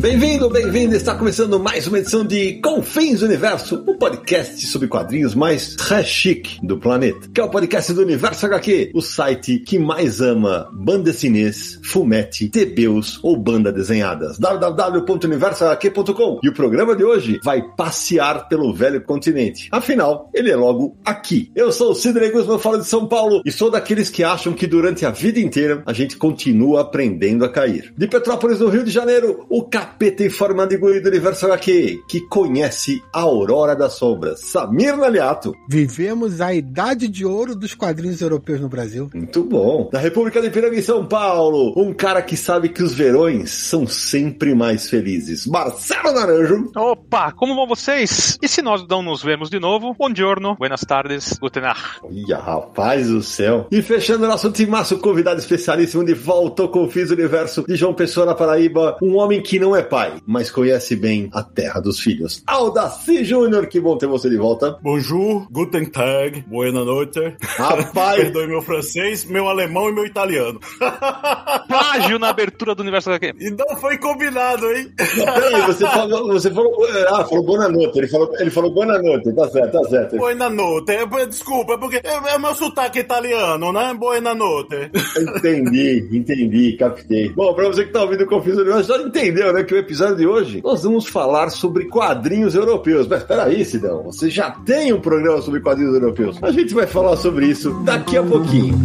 Bem-vindo, bem-vindo! Está começando mais uma edição de Confins Universo, o podcast sobre quadrinhos mais chic do planeta, que é o podcast do Universo HQ, o site que mais ama bandecinês, fumete, tebeus ou banda desenhadas. www.universohq.com E o programa de hoje vai passear pelo velho continente. Afinal, ele é logo aqui. Eu sou o Sidney Guzman, falo de São Paulo e sou daqueles que acham que durante a vida inteira a gente continua aprendendo a cair. De Petrópolis, no Rio de Janeiro, o capeta em forma de guri do universo HQ, que conhece a aurora das sombras, Samir Naliato. Vivemos a idade de ouro dos quadrinhos europeus no Brasil. Muito bom. Da República de Piranga em São Paulo, um cara que sabe que os verões são sempre mais felizes, Marcelo Naranjo. Opa, como vão vocês? E se nós não nos vemos de novo? Bom giorno, buenas tardes, guten Nacht. Olha, rapaz do céu. E fechando nosso timaço, convidado especialíssimo de volta ao Confis Universo de João Pessoa na Paraíba, um homem que não é pai, mas conhece bem a terra dos filhos. Aldaci Júnior, que bom ter você de volta. Bonjour, guten tag, buena noite. Rapaz! Perdoe meu francês, meu alemão e meu italiano. Plágio na abertura do universo HQ. E não foi combinado, hein? Peraí, você falou, você falou, ah, falou buona noite, ele falou, ele falou buona noite, tá certo, tá certo. Buena noite, é, desculpa, é porque é, é meu sotaque italiano, né? Buena noite. Entendi, entendi, captei. Bom, pra você que tá ouvindo o Confis Universo, já entendeu, né, que o episódio de hoje nós vamos falar sobre quadrinhos europeus. Mas peraí, Sidão, você já tem um programa sobre quadrinhos europeus. A gente vai falar sobre isso daqui a pouquinho.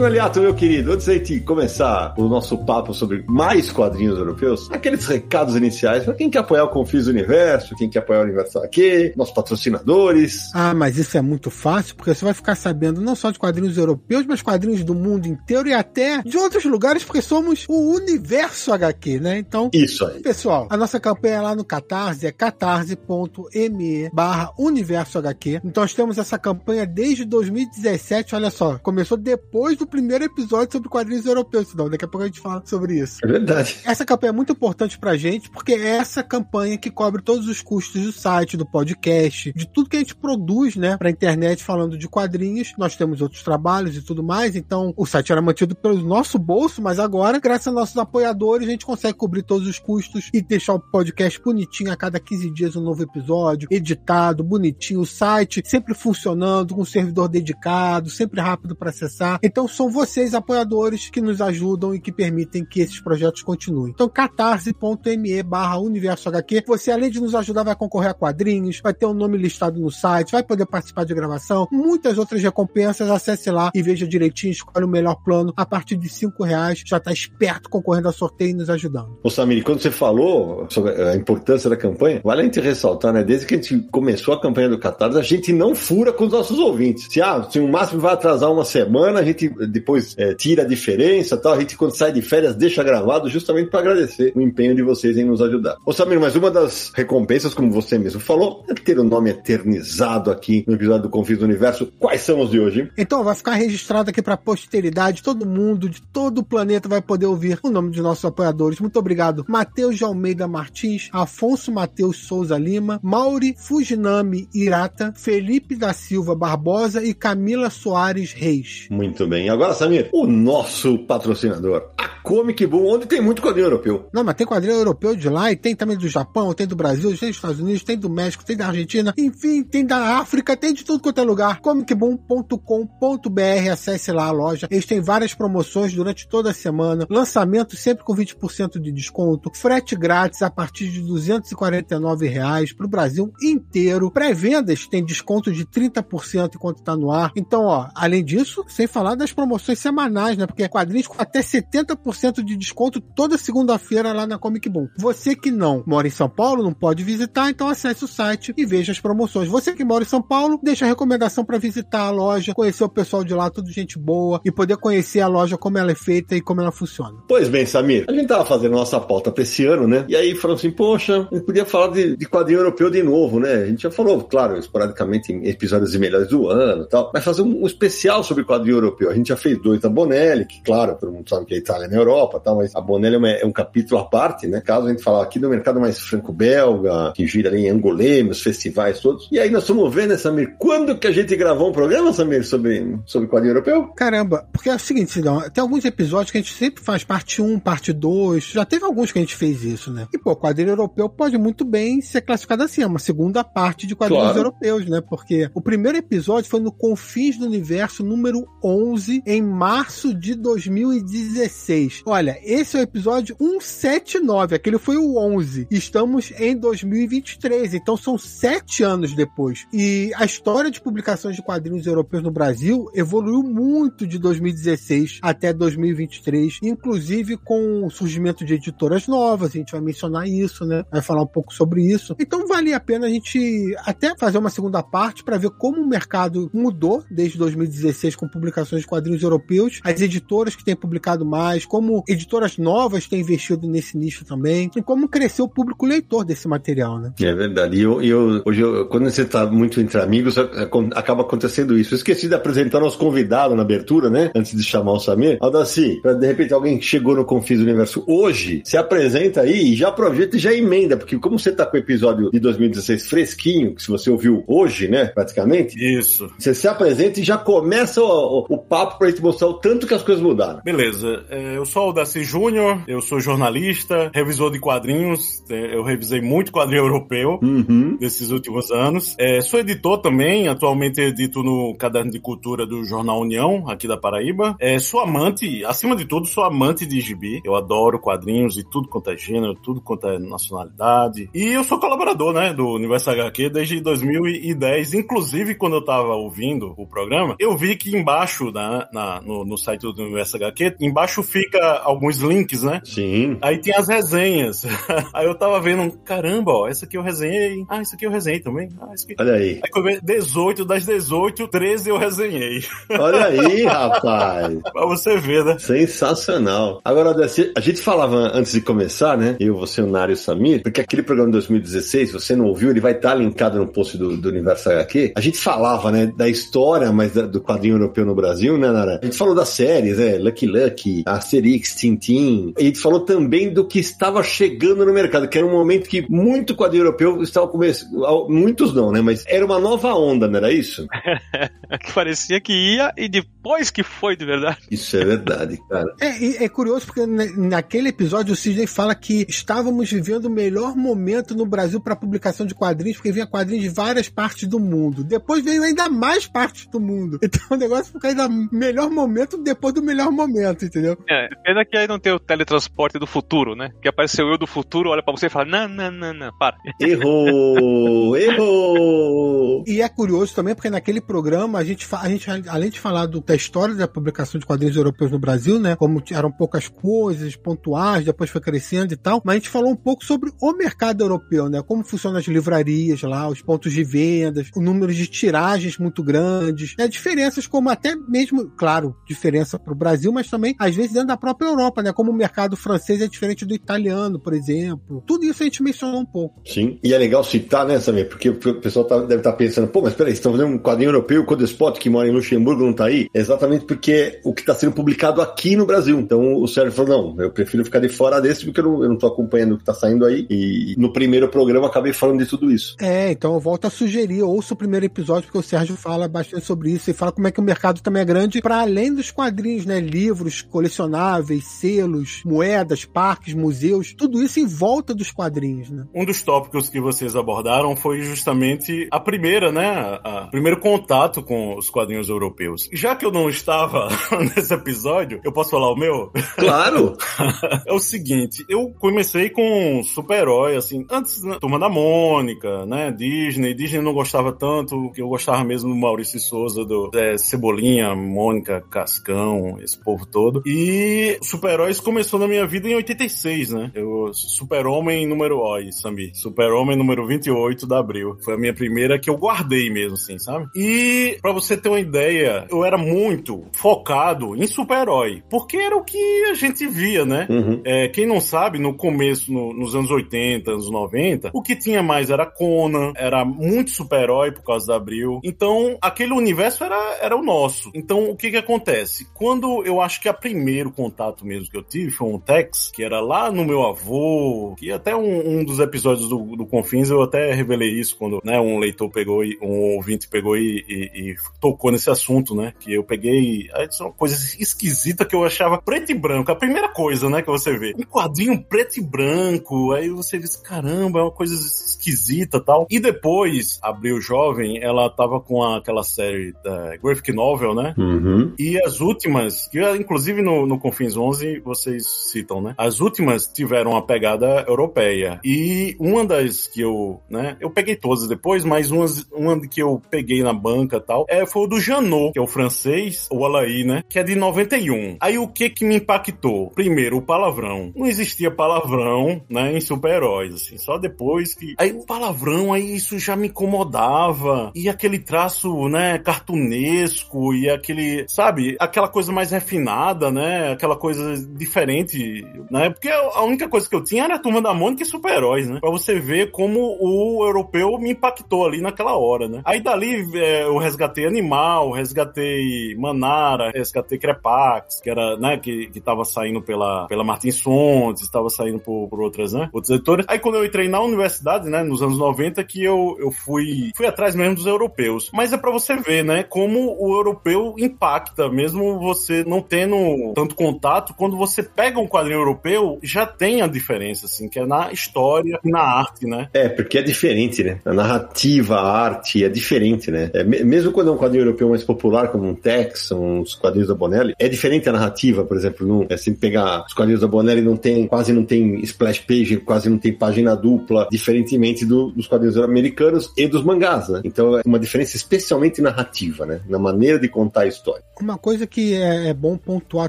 Samir Meliato, meu querido, antes de começar o nosso papo sobre mais quadrinhos europeus, aqueles recados iniciais para quem quer apoiar o Confis Universo, quem quer apoiar o Universo aqui, nossos patrocinadores. Ah, mas isso é muito fácil, porque você vai ficar sabendo não só de quadrinhos europeus, mas quadrinhos do mundo inteiro e até de outros lugares, porque somos o Universo HQ, né? Então, isso aí. Pessoal, a nossa campanha lá no Catarse é catarse.me barra Universo HQ. Então, nós temos essa campanha desde 2017, olha só, começou depois do primeiro episódio sobre quadrinhos europeus, senão daqui a pouco a gente fala sobre isso. É verdade. Essa campanha é muito importante pra gente, porque é essa campanha que cobre todos os custos do site, do podcast, de tudo que a gente produz, né, pra internet falando de quadrinhos. Nós temos outros trabalhos e tudo mais, então o site era mantido pelo nosso bolso, mas agora, graças a nossos apoiadores, a gente consegue cobrir todos os custos e deixar o podcast bonitinho a cada 15 dias um novo episódio, editado, bonitinho, o site sempre funcionando, com um servidor dedicado, sempre rápido para acessar. Então são vocês, apoiadores, que nos ajudam e que permitem que esses projetos continuem. Então, catarse.me barra Universo HQ. Você, além de nos ajudar, vai concorrer a quadrinhos, vai ter o um nome listado no site, vai poder participar de gravação, muitas outras recompensas. Acesse lá e veja direitinho, escolhe o melhor plano. A partir de cinco reais, já está esperto concorrendo a sorteio e nos ajudando. Ô Samir, quando você falou sobre a importância da campanha, vale a gente ressaltar, né? Desde que a gente começou a campanha do Catarse, a gente não fura com os nossos ouvintes. Se, ah, se o máximo vai atrasar uma semana, a gente depois é, tira a diferença tal. A gente, quando sai de férias, deixa gravado justamente para agradecer o empenho de vocês em nos ajudar. Ô Samir, mas uma das recompensas, como você mesmo falou, é ter o nome eternizado aqui no episódio do Confis do Universo. Quais são os de hoje? Então, vai ficar registrado aqui para posteridade. Todo mundo de todo o planeta vai poder ouvir o nome de nossos apoiadores. Muito obrigado. Matheus de Almeida Martins, Afonso Matheus Souza Lima, Mauri Fujinami Irata, Felipe da Silva Barbosa e Camila Soares Reis. Muito bem. Agora, Samir, o nosso patrocinador, Comic Boom, onde tem muito quadrinho europeu. Não, mas tem quadrinho europeu de lá e tem também do Japão, tem do Brasil, tem dos Estados Unidos, tem do México, tem da Argentina, enfim, tem da África, tem de tudo quanto é lugar. comicboom.com.br, acesse lá a loja. Eles têm várias promoções durante toda a semana, lançamento sempre com 20% de desconto, frete grátis a partir de 249 reais pro Brasil inteiro. Pré-vendas tem desconto de 30% enquanto tá no ar. Então, ó, além disso, sem falar das promoções semanais, né? Porque quadrinhos com até 70% 20% de desconto toda segunda-feira lá na Comic Boom. Você que não mora em São Paulo, não pode visitar, então acesse o site e veja as promoções. Você que mora em São Paulo, deixa a recomendação para visitar a loja, conhecer o pessoal de lá, tudo gente boa, e poder conhecer a loja, como ela é feita e como ela funciona. Pois bem, Samir, a gente tava fazendo nossa pauta pra esse ano, né? E aí falou assim, poxa, a gente podia falar de, de quadrinho europeu de novo, né? A gente já falou, claro, esporadicamente em episódios de melhores do ano e tal, mas fazer um, um especial sobre quadrinho europeu. A gente já fez dois da Bonelli, que claro, todo mundo sabe que a Itália é na Europa tal, mas a Bonelli é, uma, é, um capítulo à parte, né? Caso a gente falar aqui do mercado mais franco-belga, que gira ali em Angolema, os festivais todos. E aí nós vamos ver, né, Samir, quando que a gente gravou um programa, Samir, sobre, sobre quadrinho europeu? Caramba, porque é o seguinte, Cidão, tem alguns episódios que a gente sempre faz parte 1, parte 2, já teve alguns que a gente fez isso, né? E, pô, quadrinho europeu pode muito bem ser classificado assim, é uma segunda parte de quadrinhos claro. europeus, né? Porque o primeiro episódio foi no Confins do Universo número 11, em março de 2016. Olha, esse é o episódio 179, aquele foi o 11. Estamos em 2023, então são sete anos depois. E a história de publicações de quadrinhos europeus no Brasil evoluiu muito de 2016 até 2023, inclusive com o surgimento de editoras novas, a gente vai mencionar isso, né? Vai falar um pouco sobre isso. Então vale a pena a gente até fazer uma segunda parte para ver como o mercado mudou desde 2016 com publicações de quadrinhos europeus, as editoras que têm publicado mais, como editoras novas têm investido nesse nicho também, e como cresceu o público leitor desse material, né? É verdade. E eu, eu, hoje, eu, quando você está muito entre amigos, acaba acontecendo isso. Eu esqueci de apresentar nosso convidado na abertura, né? Antes de chamar o Samir. Aldaci, para de repente alguém que chegou no Confis do Universo hoje, se apresenta aí e já aproveita e já emenda, porque como você tá com o episódio de 2016 fresquinho, que se você ouviu hoje, né, praticamente. Isso. Você se apresenta e já começa o, o, o papo pra gente mostrar o tanto que as coisas mudaram. Beleza. É, eu sou o Daci Júnior, eu sou jornalista, revisor de quadrinhos, é, eu revisei muito quadrinho europeu uhum. nesses últimos anos. É, sou editor também, atualmente edito no Caderno de Cultura do Jornal União, aqui da Paraíba. É, sou amante, acima de tudo, sou amante de gibi. Eu adoro quadrinhos e tudo quanto é gênero, tudo quanto é nacionalidade. E eu sou colaborador, né, do Universo HQ desde 2010. Inclusive, quando eu tava ouvindo o programa, eu vi que embaixo, na, na no, no, site do Universo HQ, embaixo fica alguns links, né? Sim. Aí tem as resenhas. aí eu tava vendo, caramba, ó, essa aqui eu resenhei. Ah, essa aqui eu resenhei também. Ah, essa aqui. Olha aí. Aí eu vi 18 das 18, 13 eu resenhei. Olha aí, rapaz. pra você ver, né? Sensacional. Agora, a gente falava antes de começar, né? Eu, você, o Nário e o Samir, porque aquele programa de 2016, se você não ouviu, ele vai estar linkado no post do, do Universo HQ. A gente falava, né, da história, mas da, do quadrinho europeu no Brasil, né, Nara? A gente falou das séries, né? Lucky Lucky, Asterix, Tintin. E a gente falou também do que estava chegando no mercado, que era um momento que muito quadrinho europeu estava começando. Muitos não, né? Mas era uma nova onda, não era isso? que parecia que ia e depois que foi de verdade. Isso é verdade, cara. É, é curioso porque naquele episódio o Sidney fala que estávamos vivendo o melhor momento no Brasil para publicação de quadrinhos, porque vinha quadrinhos de várias partes do mundo. Depois veio ainda mais partes do mundo. Então o negócio ficou ainda melhor momento depois do melhor momento, entendeu? É, pena que aí não tem o teletransporte do futuro, né? Que apareceu eu do futuro, olha para você e fala: não, não, não, não, para. Errou! errou! E é curioso também, porque naquele programa a gente, a gente além de falar do, da história da publicação de quadrinhos europeus no Brasil, né? Como eram poucas coisas, pontuais, depois foi crescendo e tal, mas a gente falou um pouco sobre o mercado europeu, né? Como funcionam as livrarias lá, os pontos de vendas, o número de tiragens muito grandes, né? diferenças como até mesmo, claro, diferença para o Brasil, mas também às vezes dentro da própria Europa, né? Como o mercado francês é diferente do italiano, por exemplo. Tudo isso a gente mencionou um pouco. Sim, e é legal citar, né, Samir? Porque o pessoal tá, deve estar tá pensando, pô, mas peraí, estão fazendo um quadrinho europeu, o Codespot que mora em Luxemburgo não tá aí? É exatamente porque o que está sendo publicado aqui no Brasil. Então o Sérgio falou, não, eu prefiro ficar de fora desse porque eu não, eu não tô acompanhando o que tá saindo aí. E no primeiro programa acabei falando de tudo isso. É, então eu volto a sugerir, ouça o primeiro episódio, porque o Sérgio fala bastante sobre isso e fala como é que o mercado também é grande para além dos quadrinhos, né? Livros, colecionáveis, selos, moedas, parques, museus, tudo isso em volta dos quadrinhos, né? Um dos tópicos que vocês abordaram foi justamente a primeira, né? O primeiro contato com os quadrinhos europeus. Já que eu não estava nesse episódio, eu posso falar o meu? Claro! é o seguinte, eu comecei com super-herói, assim, antes, né, Turma da Mônica, né? Disney. Disney não gostava tanto, que eu gostava mesmo do Maurício Souza, do é, Cebolinha, Mônica, Cascão, esse povo todo. E Super-Heróis começou na minha vida em 86, né? Eu, Super-Homem número Oi, Sambi. Super-Homem número 28 da Abril. Foi a minha primeira que eu guardei mesmo, assim, sabe? E pra você ter uma ideia, eu era muito focado em super-herói. Porque era o que a gente via, né? Uhum. É, quem não sabe, no começo, no- nos anos 80, anos 90, o que tinha mais era Conan, era muito super-herói por causa da Abril. Então, aquele universo era, era o nosso. Então, o que que acontece? Quando eu acho que o primeiro contato mesmo que eu tive foi um Tex, que era lá no meu avô, que até um, um dos episódios do, do Confins eu até revelei isso quando né, um leitor pegou e um ouvinte pegou e, e- e tocou nesse assunto, né? Que eu peguei. Isso é uma coisa esquisita que eu achava preto e branco. A primeira coisa, né, que você vê. Um quadrinho preto e branco. Aí você vê, caramba, é uma coisa esquisita tal. E depois, Abril Jovem, ela tava com aquela série da Graphic Novel, né? Uhum. E as últimas, que inclusive no, no Confins 11 vocês citam, né? As últimas tiveram uma pegada europeia. E uma das que eu, né? Eu peguei todas depois, mas umas, uma que eu peguei na banca e tal, é, foi o do Janot, que é o francês, o Alaí, né? Que é de 91. Aí o que que me impactou? Primeiro, o palavrão. Não existia palavrão, né? Em super-heróis, assim. Só depois que... Aí o palavrão, aí isso já me incomodava. E aquele traço, né? Cartunesco e aquele, sabe? Aquela coisa mais refinada, né? Aquela coisa diferente, né? Porque a única coisa que eu tinha era a Turma da Mônica e super-heróis, né? Pra você ver como o europeu me impactou ali naquela hora, né? Aí dali é, eu resgatei Animal, resgatei Manara, resgatei Crepax, que era, né? Que, que tava saindo pela, pela Martins Fontes, estava saindo por, por outras, né? Outros editores. Aí quando eu entrei na universidade, né? Nos anos 90, que eu, eu fui, fui atrás mesmo dos europeus. Mas é pra você ver, né? Como o europeu impacta, mesmo você não tendo tanto contato, quando você pega um quadrinho europeu, já tem a diferença, assim, que é na história e na arte, né? É, porque é diferente, né? A narrativa, a arte é diferente, né? É, me- mesmo quando é um quadrinho europeu mais popular, como um Tex, uns quadrinhos da Bonelli, é diferente a narrativa, por exemplo, não, é, se pegar os quadrinhos da Bonelli não tem, quase não tem splash page, quase não tem página dupla, diferentemente do- dos quadrinhos americanos e dos mangás, né? Então é uma diferença especialmente narrativa, né? Na maneira de contar a história. Uma coisa que é, é bom pontuar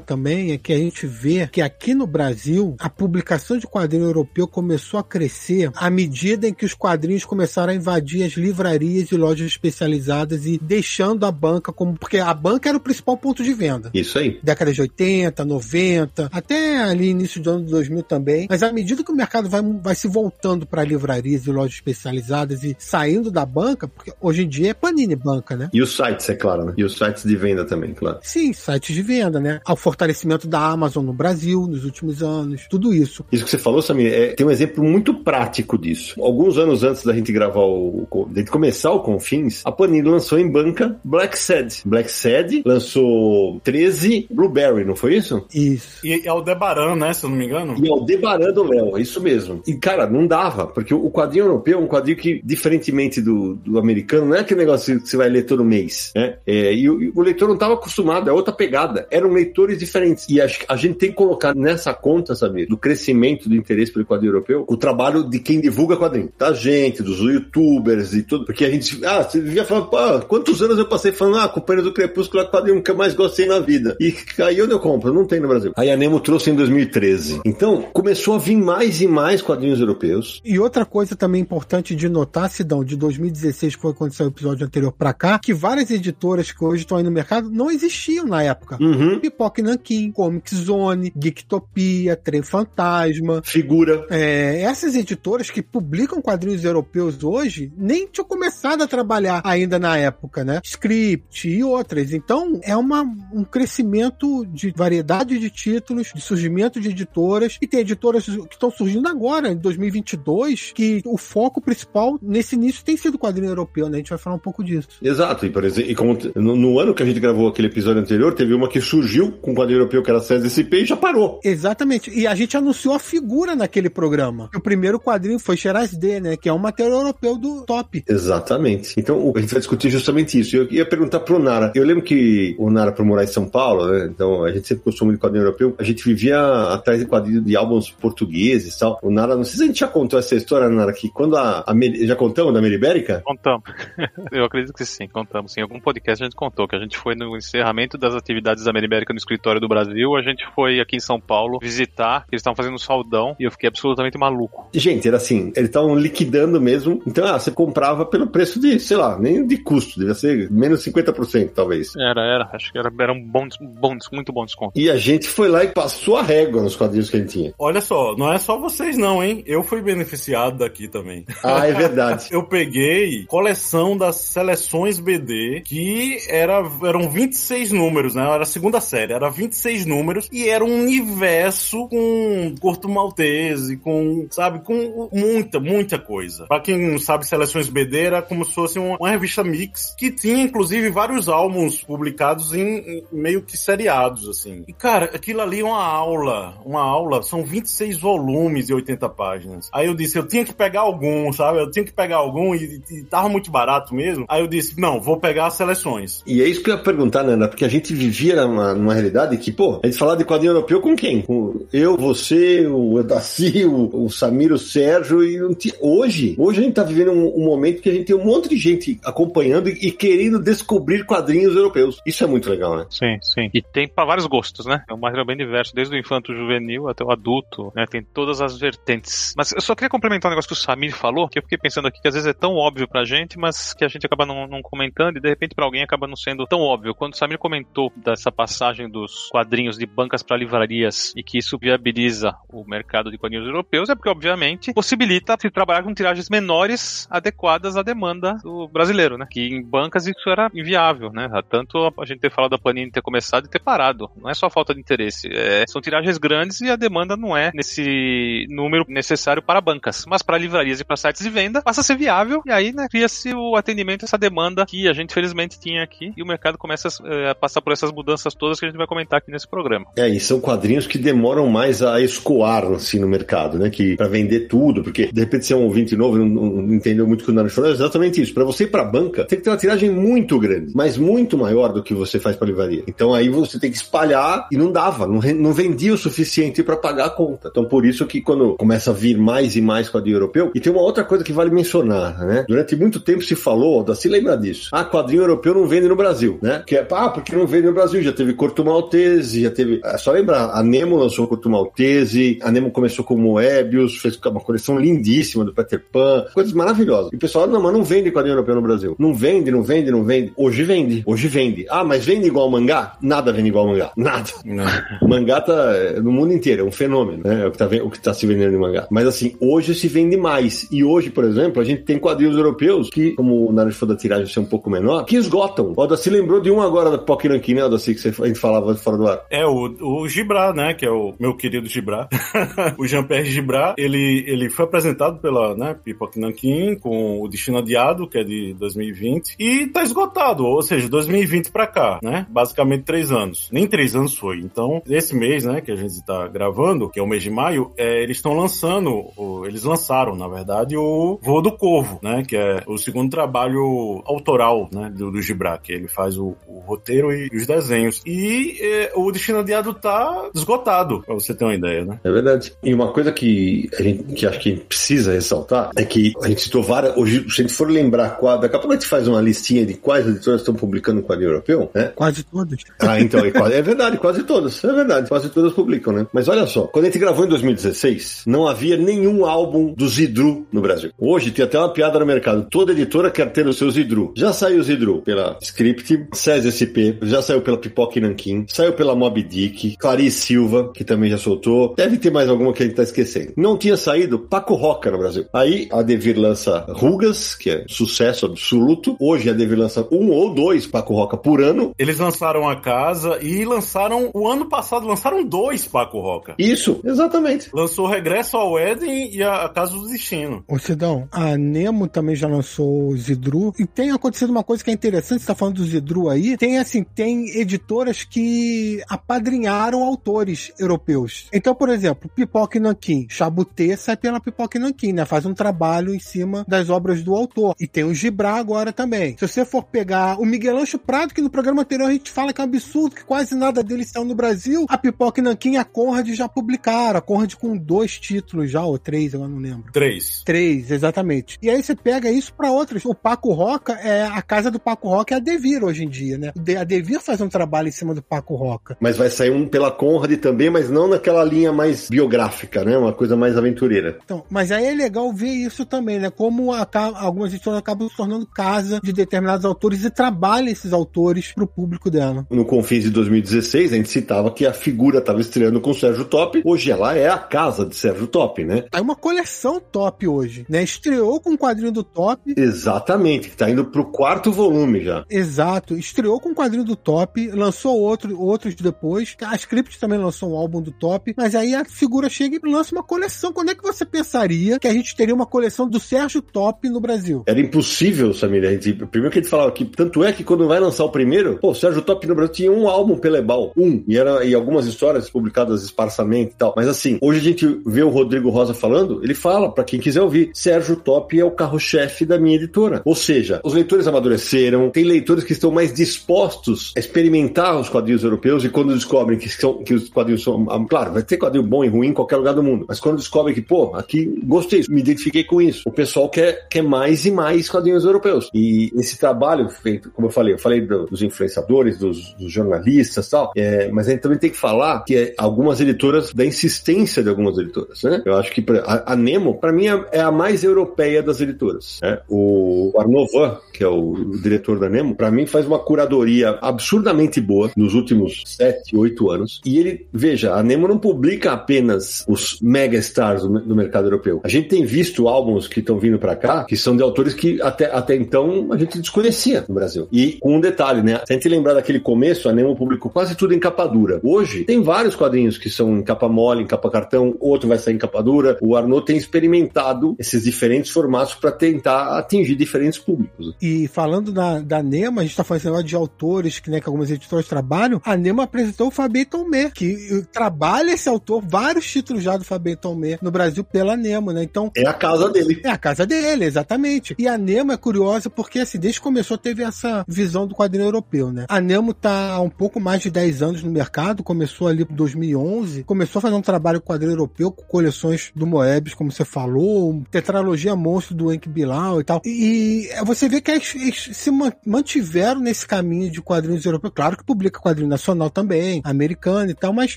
também é que a gente vê que aqui no Brasil a publicação de quadrinho europeu começou a crescer à medida em que os quadrinhos começaram a invadir as livrarias e lojas especializadas e deixando a banca como. Porque a banca era o principal ponto de venda. Isso aí. Décadas de 80, 90, até ali início do ano 2000 também. Mas à medida que o mercado vai, vai se voltando para livrarias e lojas especializadas e saindo da banca, porque hoje em dia é Panini Banca, né? E os sites, é claro, né? E os sites de venda também, claro. Sim, sites de venda, né? Ao fortalecimento da Amazon no Brasil nos últimos anos, tudo isso. Isso que você falou, Samir, é, tem um exemplo muito prático disso. Alguns anos antes da gente gravar o. de começar o Confins, a Panini lançou em banca Black Sad. Black Sad lançou 13 Blueberry, não foi isso? Isso. E Aldebaran, né? Se eu não me engano. E Aldebaran do Léo, é isso mesmo. E, cara, não dava, porque o quadrinho europeu é um quadrinho que, diferentemente do, do americano, não é aquele negócio que você vai ler todo mês, né? É, e, o, e o leitor não estava acostumado, é outra pegada. Eram leitores diferentes. E que a gente tem que colocar nessa conta, sabe, do crescimento do interesse pelo quadrinho europeu, o trabalho de quem divulga quadrinho. Da gente, dos youtubers e tudo. Porque a gente, ah, você devia falar, pô, quantos anos eu passei falando, ah, Companhia do Crepúsculo é o quadrinho que eu mais gostei na vida. E aí onde eu compro? Não tem no Brasil. Aí a Nemo trouxe em 2013. Então, começou a vir mais e mais quadrinhos europeus. E outra coisa também importante de notar, Sidão, de 2016, que foi quando saiu o episódio anterior pra cá, que várias editoras que hoje estão aí no mercado não existiam na época. Uhum. Pipoca e Nanquim, Comic Zone, Geektopia, Trem Fantasma. Figura. É, essas editoras que publicam quadrinhos europeus hoje nem tinham começado a trabalhar ainda na época, né? Script e outras. Então é uma, um crescimento de variedade de títulos, de surgimento de editoras, e tem editoras que estão surgindo agora, em 2022, que o foco principal nesse início tem sido o quadrinho europeu, né? A gente vai falar um pouco disso. Exato. E, por exemplo, e como no, no ano que a gente gravou aquele episódio anterior, teve uma que surgiu com quadrinho europeu que era CSCP e já parou. Exatamente. E a gente anunciou a figura naquele programa. O primeiro quadrinho foi Xeraz D, né? Que é um material europeu do top. Exatamente. Então a gente vai discutir justamente isso. Eu ia perguntar pro Nara. Eu lembro que o Nara, por morar em São Paulo, né? Então a gente sempre costuma de quadrinho europeu. A gente vivia atrás de quadrinhos de álbuns portugueses e tal. O Nara, não sei se a gente já contou essa história, Nara, que quando a. a já contamos da Meribérica? Contamos. Eu acredito que sim, contamos. Sim, em algum podcast a gente contou que a gente foi no encerramento das atividades da Meribérica no escritório do Brasil. A gente foi aqui em São Paulo visitar, eles estavam fazendo um saldão e eu fiquei absolutamente maluco. Gente, era assim, eles estavam liquidando mesmo. Então, ah, você comprava pelo preço de, sei lá, nem de custo, devia ser menos 50%, talvez. Era, era. Acho que era, era um bom, bom, muito bom desconto. E a gente foi lá e passou a régua nos quadrinhos que a gente tinha. Olha só, não é só vocês não, hein? Eu fui beneficiado daqui também. Ah, é verdade. eu peguei coleção das seleções BD, que era, eram 26 números, né? Era a segunda série, era 26 números, e era um universo com Corto Maltese, com, sabe, com muita, muita coisa. Pra quem não sabe, seleções BD era como se fosse uma, uma revista mix, que tinha, inclusive, vários álbuns publicados em, em meio que seriados, assim. E, cara, aquilo ali é uma aula, uma aula, são 26 volumes e 80 páginas. Aí eu disse, eu tinha que pegar algum, sabe? Eu tinha que pegar algum e, e tava muito barato mesmo. Aí eu disse, não, vou pegar as seleções. E é isso que eu ia perguntar, Nana, porque a gente vivia numa, numa realidade que, pô, a gente falava de quadrinho europeu com quem? Com eu, você, o Edaci, o, o Samir, o Sérgio e hoje, hoje a gente tá vivendo um, um, momento que a gente tem um monte de gente acompanhando e, e, querendo descobrir quadrinhos europeus. Isso é muito legal, né? Sim, sim. E tem para vários gostos, né? É um material bem diverso, desde o infanto juvenil até o adulto, né? Tem todas as vertentes. Mas eu só queria complementar um negócio que o Samir falou, que eu fiquei pensando aqui que às vezes é tão óbvio pra gente, mas que a gente acaba não, não comentando e de repente para alguém acaba não sendo tão óbvio. Quando o Samir comentou dessa passagem dos quadrinhos de bancas para livrarias e que isso viabiliza o mercado de quadrinhos europeus, é porque obviamente possibilita se trabalhar com tiragens menores adequadas à demanda do brasileiro, né? Que em bancas isso era inviável, né? Tanto a gente ter falado da Panini ter começado e ter parado. Não é só falta de interesse, é, são tiragens grandes e a demanda não é nesse número necessário para bancas, mas para livrarias e para sites de venda passa a ser viável e aí né, cria-se o atendimento a essa demanda que a gente felizmente tinha aqui e o mercado começa é, a passar por essas mudanças todas que a gente vai comentar aqui nesse programa. É, e são quadrinhos que demoram mais a escoar assim no mercado, né? Que para vender tudo, porque de repente você é um ouvinte novo não, não entendeu muito o que o Nando falou, é exatamente isso. Para você ir para banca, tem que ter uma tiragem muito grande, mas muito maior do que você faz para livraria. Então aí você tem que espalhar e não dava, não, não vendia o suficiente para pagar a conta. Então por isso que quando começa a vir mais e mais quadrinho europeu, e tem uma outra coisa que vale mencionar, né? Durante muito tempo se falou, se lembra disso. Ah, quadrinho europeu não vende no Brasil, né? Que é, ah, porque não vende no Brasil, já teve Corto Maltese, já teve, é só lembrar, a Nemo lançou Corto Maltese, a Nemo começou com Moebius, fez uma coleção lindíssima do Peter Pan, coisas maravilhosas. E o pessoal, não, mas não vende quadrinho europeu no Brasil. Não vende, não vende, não vende. Hoje vende, hoje vende. Ah, mas vende igual mangá? Nada vende igual mangá. Nada. Mangá tá no mundo inteiro, é um fenômeno, né? É o que tá, o que tá se vendendo em mangá. Mas assim, hoje se vende mais. E hoje, por exemplo, a gente tem quadrinhos europeus que, como o Naruto da tiragem ser um pouco menor, que esgotam. O Odaci lembrou de um agora da Pokiranki, né, Odaci, que a gente falava fora do ar. É, o, o Gibra, né, que é o meu querido Gibra. o Jean-Pierre Gibra, ele, ele foi apresentado pela, né, Pipoque Nankin com o Destino Adiado, que é de 2020, e tá esgotado, ou seja, 2020 pra cá, né, basicamente três anos. Nem três anos foi. Então, esse mês, né, que a gente tá gravando, que é o mês de maio, é, eles estão lançando, eles lançaram, na verdade, o Voo do Corvo, né, que é o segundo trabalho autoral, né, do, do Gibra, que ele faz o, o roteiro e, os desenhos. E é, o Destino Adiado tá esgotado, pra você ter uma ideia, né? É verdade. E uma coisa que a gente que acho que precisa ressaltar é que a gente citou várias. Hoje, se a gente for lembrar qual, daqui a pouco a gente faz uma listinha de quais editoras estão publicando o quadrinho europeu, né? Quase todas. Ah, então, é, quase, é verdade, quase todas. É verdade, quase todas publicam, né? Mas olha só, quando a gente gravou em 2016, não havia nenhum álbum do Zidru no Brasil. Hoje tem até uma piada no mercado. Toda editora quer ter o seu Zidru. Já saiu o Zidru pela Script, SES SP, já saiu pela Pipoca Nankin, saiu pela Mob Dick, Clarice Silva, que também já soltou. Deve ter mais alguma que a gente tá esquecendo. Não tinha saído Paco Roca no Brasil. Aí a Devir lança Rugas, que é sucesso absoluto. Hoje a Devir lança um ou dois Paco Roca por ano. Eles lançaram a casa e lançaram, o ano passado, lançaram dois Paco Roca. Isso, exatamente. Lançou Regresso ao Éden e a, Casa do Destino. Ô Cidão, a Nemo também já lançou o Zidru. E tem acontecido uma coisa que é interessante, você tá falando do Zidru aí. Tem assim, tem editoras que apadrinharam autores europeus. Então, por exemplo, Pipoca e Nanquim. Chabutê sai pela Pipoca e Nanquim, né? Faz um trabalho em cima das obras do autor. E tem o Gibran agora também. Se você for pegar o Miguel Ancho Prado, que no programa anterior a gente fala que é um absurdo, que quase nada dele saiu no Brasil, a Pipoca e Nanquim e a Conrad já publicaram. A Conrad com dois títulos já, ou três, eu não lembro. Três. Três, exatamente. E aí você pega isso para outras. O Paco Roca, é a casa do Paco Roca é a Devir hoje em dia, né? A Devir faz um trabalho em cima do Paco Roca. Mas vai sair um pela Conrad também, mas não naquela linha mais biográfica, né? Uma coisa mais aventureira. Então, mas aí é legal ver isso também, né? Como a, algumas editoras acabam se tornando casa de determinados autores e trabalham esses autores pro público dela. No Confins de 2016, a gente citava que a figura estava estreando com o Sérgio Top. Hoje ela é a casa de Sérgio Top, né? É uma coleção Top hoje, né? Estreou com o quadrinho do Top. Exatamente, que tá indo pro quarto volume já. Exato. Estreou com o quadrinho do Top, lançou outro, outros depois. A Script também lançou um álbum do Top, mas aí a figura chega e lança uma coleção. Quando é que você pensaria que a gente teria uma coleção do Sérgio Top no Brasil? Era impossível, Samir. A gente, primeiro que a gente falava que, tanto é que quando vai lançar o primeiro, pô, o Sérgio Top no Brasil tinha um álbum Pelebal, um, e, era, e algumas histórias publicadas esparsamente e tal. Mas assim, hoje a gente vê o Rodrigo Rosa falando, ele fala, para quem quiser ouvir, Sérgio Top é o carro-chefe da minha editora. Ou seja, os leitores amadureceram, tem leitores que estão mais dispostos a experimentar os quadrinhos europeus e quando descobrem que, são, que os quadrinhos são. Ah, claro, vai ter quadrinho bom e ruim em qualquer lugar do mundo, mas quando descobrem que, pô, aqui gostei, me identifiquei com isso, o pessoal quer, quer mais e mais quadrinhos europeus. E esse trabalho feito, como eu falei, eu falei do, dos influenciadores, dos, dos jornalistas e tal, é, mas a gente também tem que falar que é, algumas editoras, da insistência de algumas editoras, né? Eu acho que a, a Nemo, para mim, é, é a mais europeia das editoras. Né? O Arnovan, que é o, o diretor da Nemo, para mim faz uma curadoria absurdamente boa nos últimos sete, oito anos. E ele, veja, a Nemo não publica apenas os mega stars do, do mercado europeu. A gente tem visto álbuns que estão vindo para cá, que são de autores que até, até então a gente desconhecia no Brasil. E com um detalhe, né? Se a gente lembrar daquele começo, a Nemo publicou quase tudo em capa dura. Hoje, tem vários quadrinhos que são em capa mole, em capa cartão, outro vai sair em capa dura. O Arnaud tem experimentado esses diferentes formatos para tentar atingir diferentes públicos. E falando da, da Nemo, a gente está falando de autores que, né, que algumas editoras trabalham. A Nemo apresentou o Fabien Tomé, que trabalha esse autor, vários títulos já do Fabien Tomé no Brasil pela Nemo, né? Então. É a casa dele. É a casa dele, exatamente. E a Nemo é curiosa porque, assim, desde que começou, teve essa visão do quadrinho europeu, né? A Nemo tá há um pouco mais de 10 anos no mercado, começou ali em 2011, começou a fazer um trabalho com quadrinho europeu, com coleções do Moebius, como você falou, tetralogia monstro do Enki Bilal e tal. E você vê que eles, eles se mantiveram nesse caminho de quadrinhos europeus. Claro que publica quadrinho nacional também, americano e tal, mas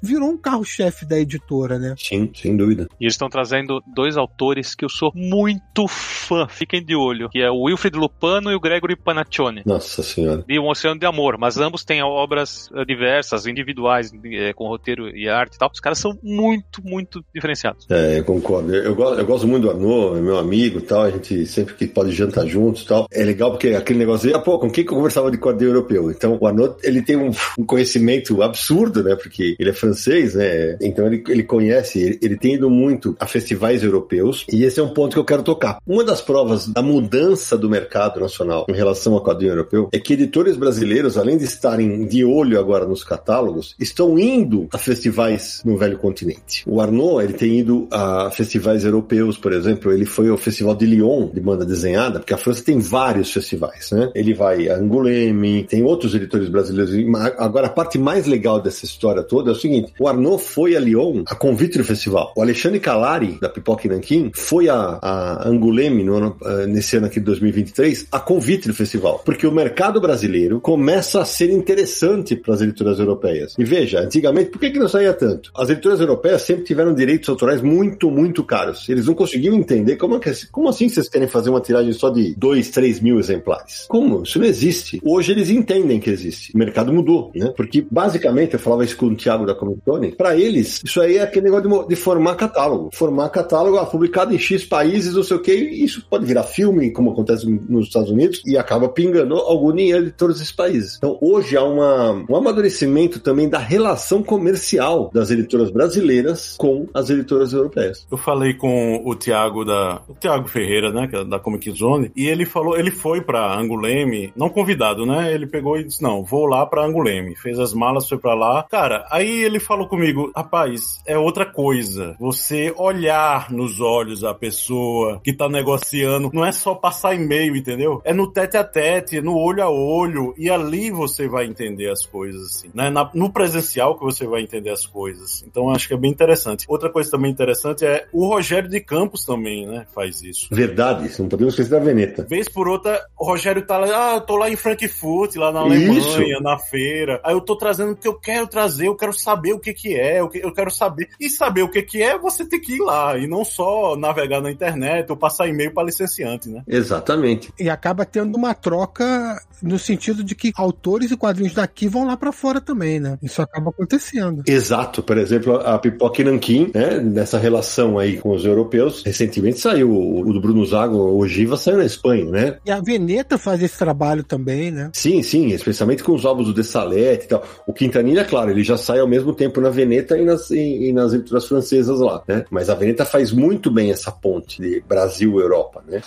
virou um carro-chefe da editora, né? Sim, sem dúvida. E eles estão trazendo dois autores que eu sou muito fã, fiquem de olho, que é o Wilfred Lupano e o Gregory Panaccione. Nossa senhora. De Um Oceano de Amor, mas ambos têm obras eh, diversas, individuais, eh, com roteiro e arte e tal. Os caras são muito, muito diferenciados. É, eu concordo. Eu, eu, gosto, eu gosto muito do Arnaud, meu amigo e tal, a gente sempre que pode jantar juntos e tal. É legal porque aquele negócio de, ah, pô, com quem que eu conversava de quadrinho europeu? Então, o Arnaud, ele tem um, um conhecimento absurdo, né, porque ele é francês, né, então ele, ele conhece, ele, ele tem ido muito a festivais europeus e esse é um ponto que eu quero tocar. Uma das provas da mudança do mercado nacional em relação ao quadrinho europeu é que editores brasileiros, além de estarem de olho agora nos catálogos, estão indo a festivais no velho continente. O Arnaud, ele tem ido a festivais europeus, por exemplo, ele foi ao Festival de Lyon de banda desenhada, porque a França tem vários festivais, né? Ele vai a Angoulême, tem outros editores brasileiros. Agora, a parte mais legal dessa história toda é o seguinte: o Arnaud foi a Lyon a convite do festival. O Alexandre Calari, da Pipoca e Nanquim, foi a, a Angoulême no ano, eh, nesse ano aqui de 2023 a convite do festival. Porque o mercado brasileiro começa a ser interessante para as editoras europeias. E veja, antigamente, por que, que não saía tanto? As editoras europeias sempre tiveram direitos autorais muito, muito caros. Eles não conseguiam entender como, que, como assim vocês querem fazer uma tiragem só de 2, 3 mil exemplares. Como? Isso não existe. Hoje eles entendem que existe. O mercado mudou, né? Porque basicamente, eu falava isso com o Thiago da Comitone, para eles, isso aí é aquele negócio de, de, formar catálogo. Formar catálogo, ah, publicado em X países, não sei o que, isso pode virar filme, como acontece nos Estados Unidos, e acaba pingando algum dinheiro de todos esses países. Então, hoje há uma, um amadurecimento também da relação comercial das editoras brasileiras com as editoras europeias. Eu falei com o Thiago da. O Thiago Ferreira, né? É da Comic Zone, e ele falou, ele foi para Anguleme, não convidado, né? Ele pegou e disse: Não, vou lá para Anguleme. Fez as malas, foi para lá. Cara, aí ele falou comigo: Rapaz, é outra coisa. Você olhar nos olhos a pessoa que tá negociando, não é só passar e-mail, entendeu? É no tete a tete, no olho a olho, e ali você vai entender as coisas, assim. Né? Na, no presencial que você vai entender as coisas. Então acho que é bem interessante. Outra coisa também interessante é o Rogério de Campos também, né? Faz isso. Verdade, não podemos esquecer da Veneta. Vez por outra, o Rogério tá lá, ah, eu tô lá em Frankfurt, lá na Alemanha, isso. na feira. Aí eu tô trazendo eu quero trazer, eu quero saber o que que é, eu quero saber. E saber o que que é, você tem que ir lá, e não só navegar na internet ou passar e-mail para licenciante, né? Exatamente. E acaba tendo uma troca no sentido de que autores e quadrinhos daqui vão lá para fora também, né? Isso acaba acontecendo. Exato. Por exemplo, a Pipoca Nankin, né? Nessa relação aí com os europeus, recentemente saiu o do Bruno Zago, o Giva saiu na Espanha, né? E a Veneta faz esse trabalho também, né? Sim, sim, especialmente com os álbuns do Dessalete e tal. O Quintanilha, claro, ele já sai ao mesmo tempo na Veneta e nas, e, e nas editoras francesas lá, né? Mas a Veneta faz muito bem essa ponte de Brasil-Europa, né?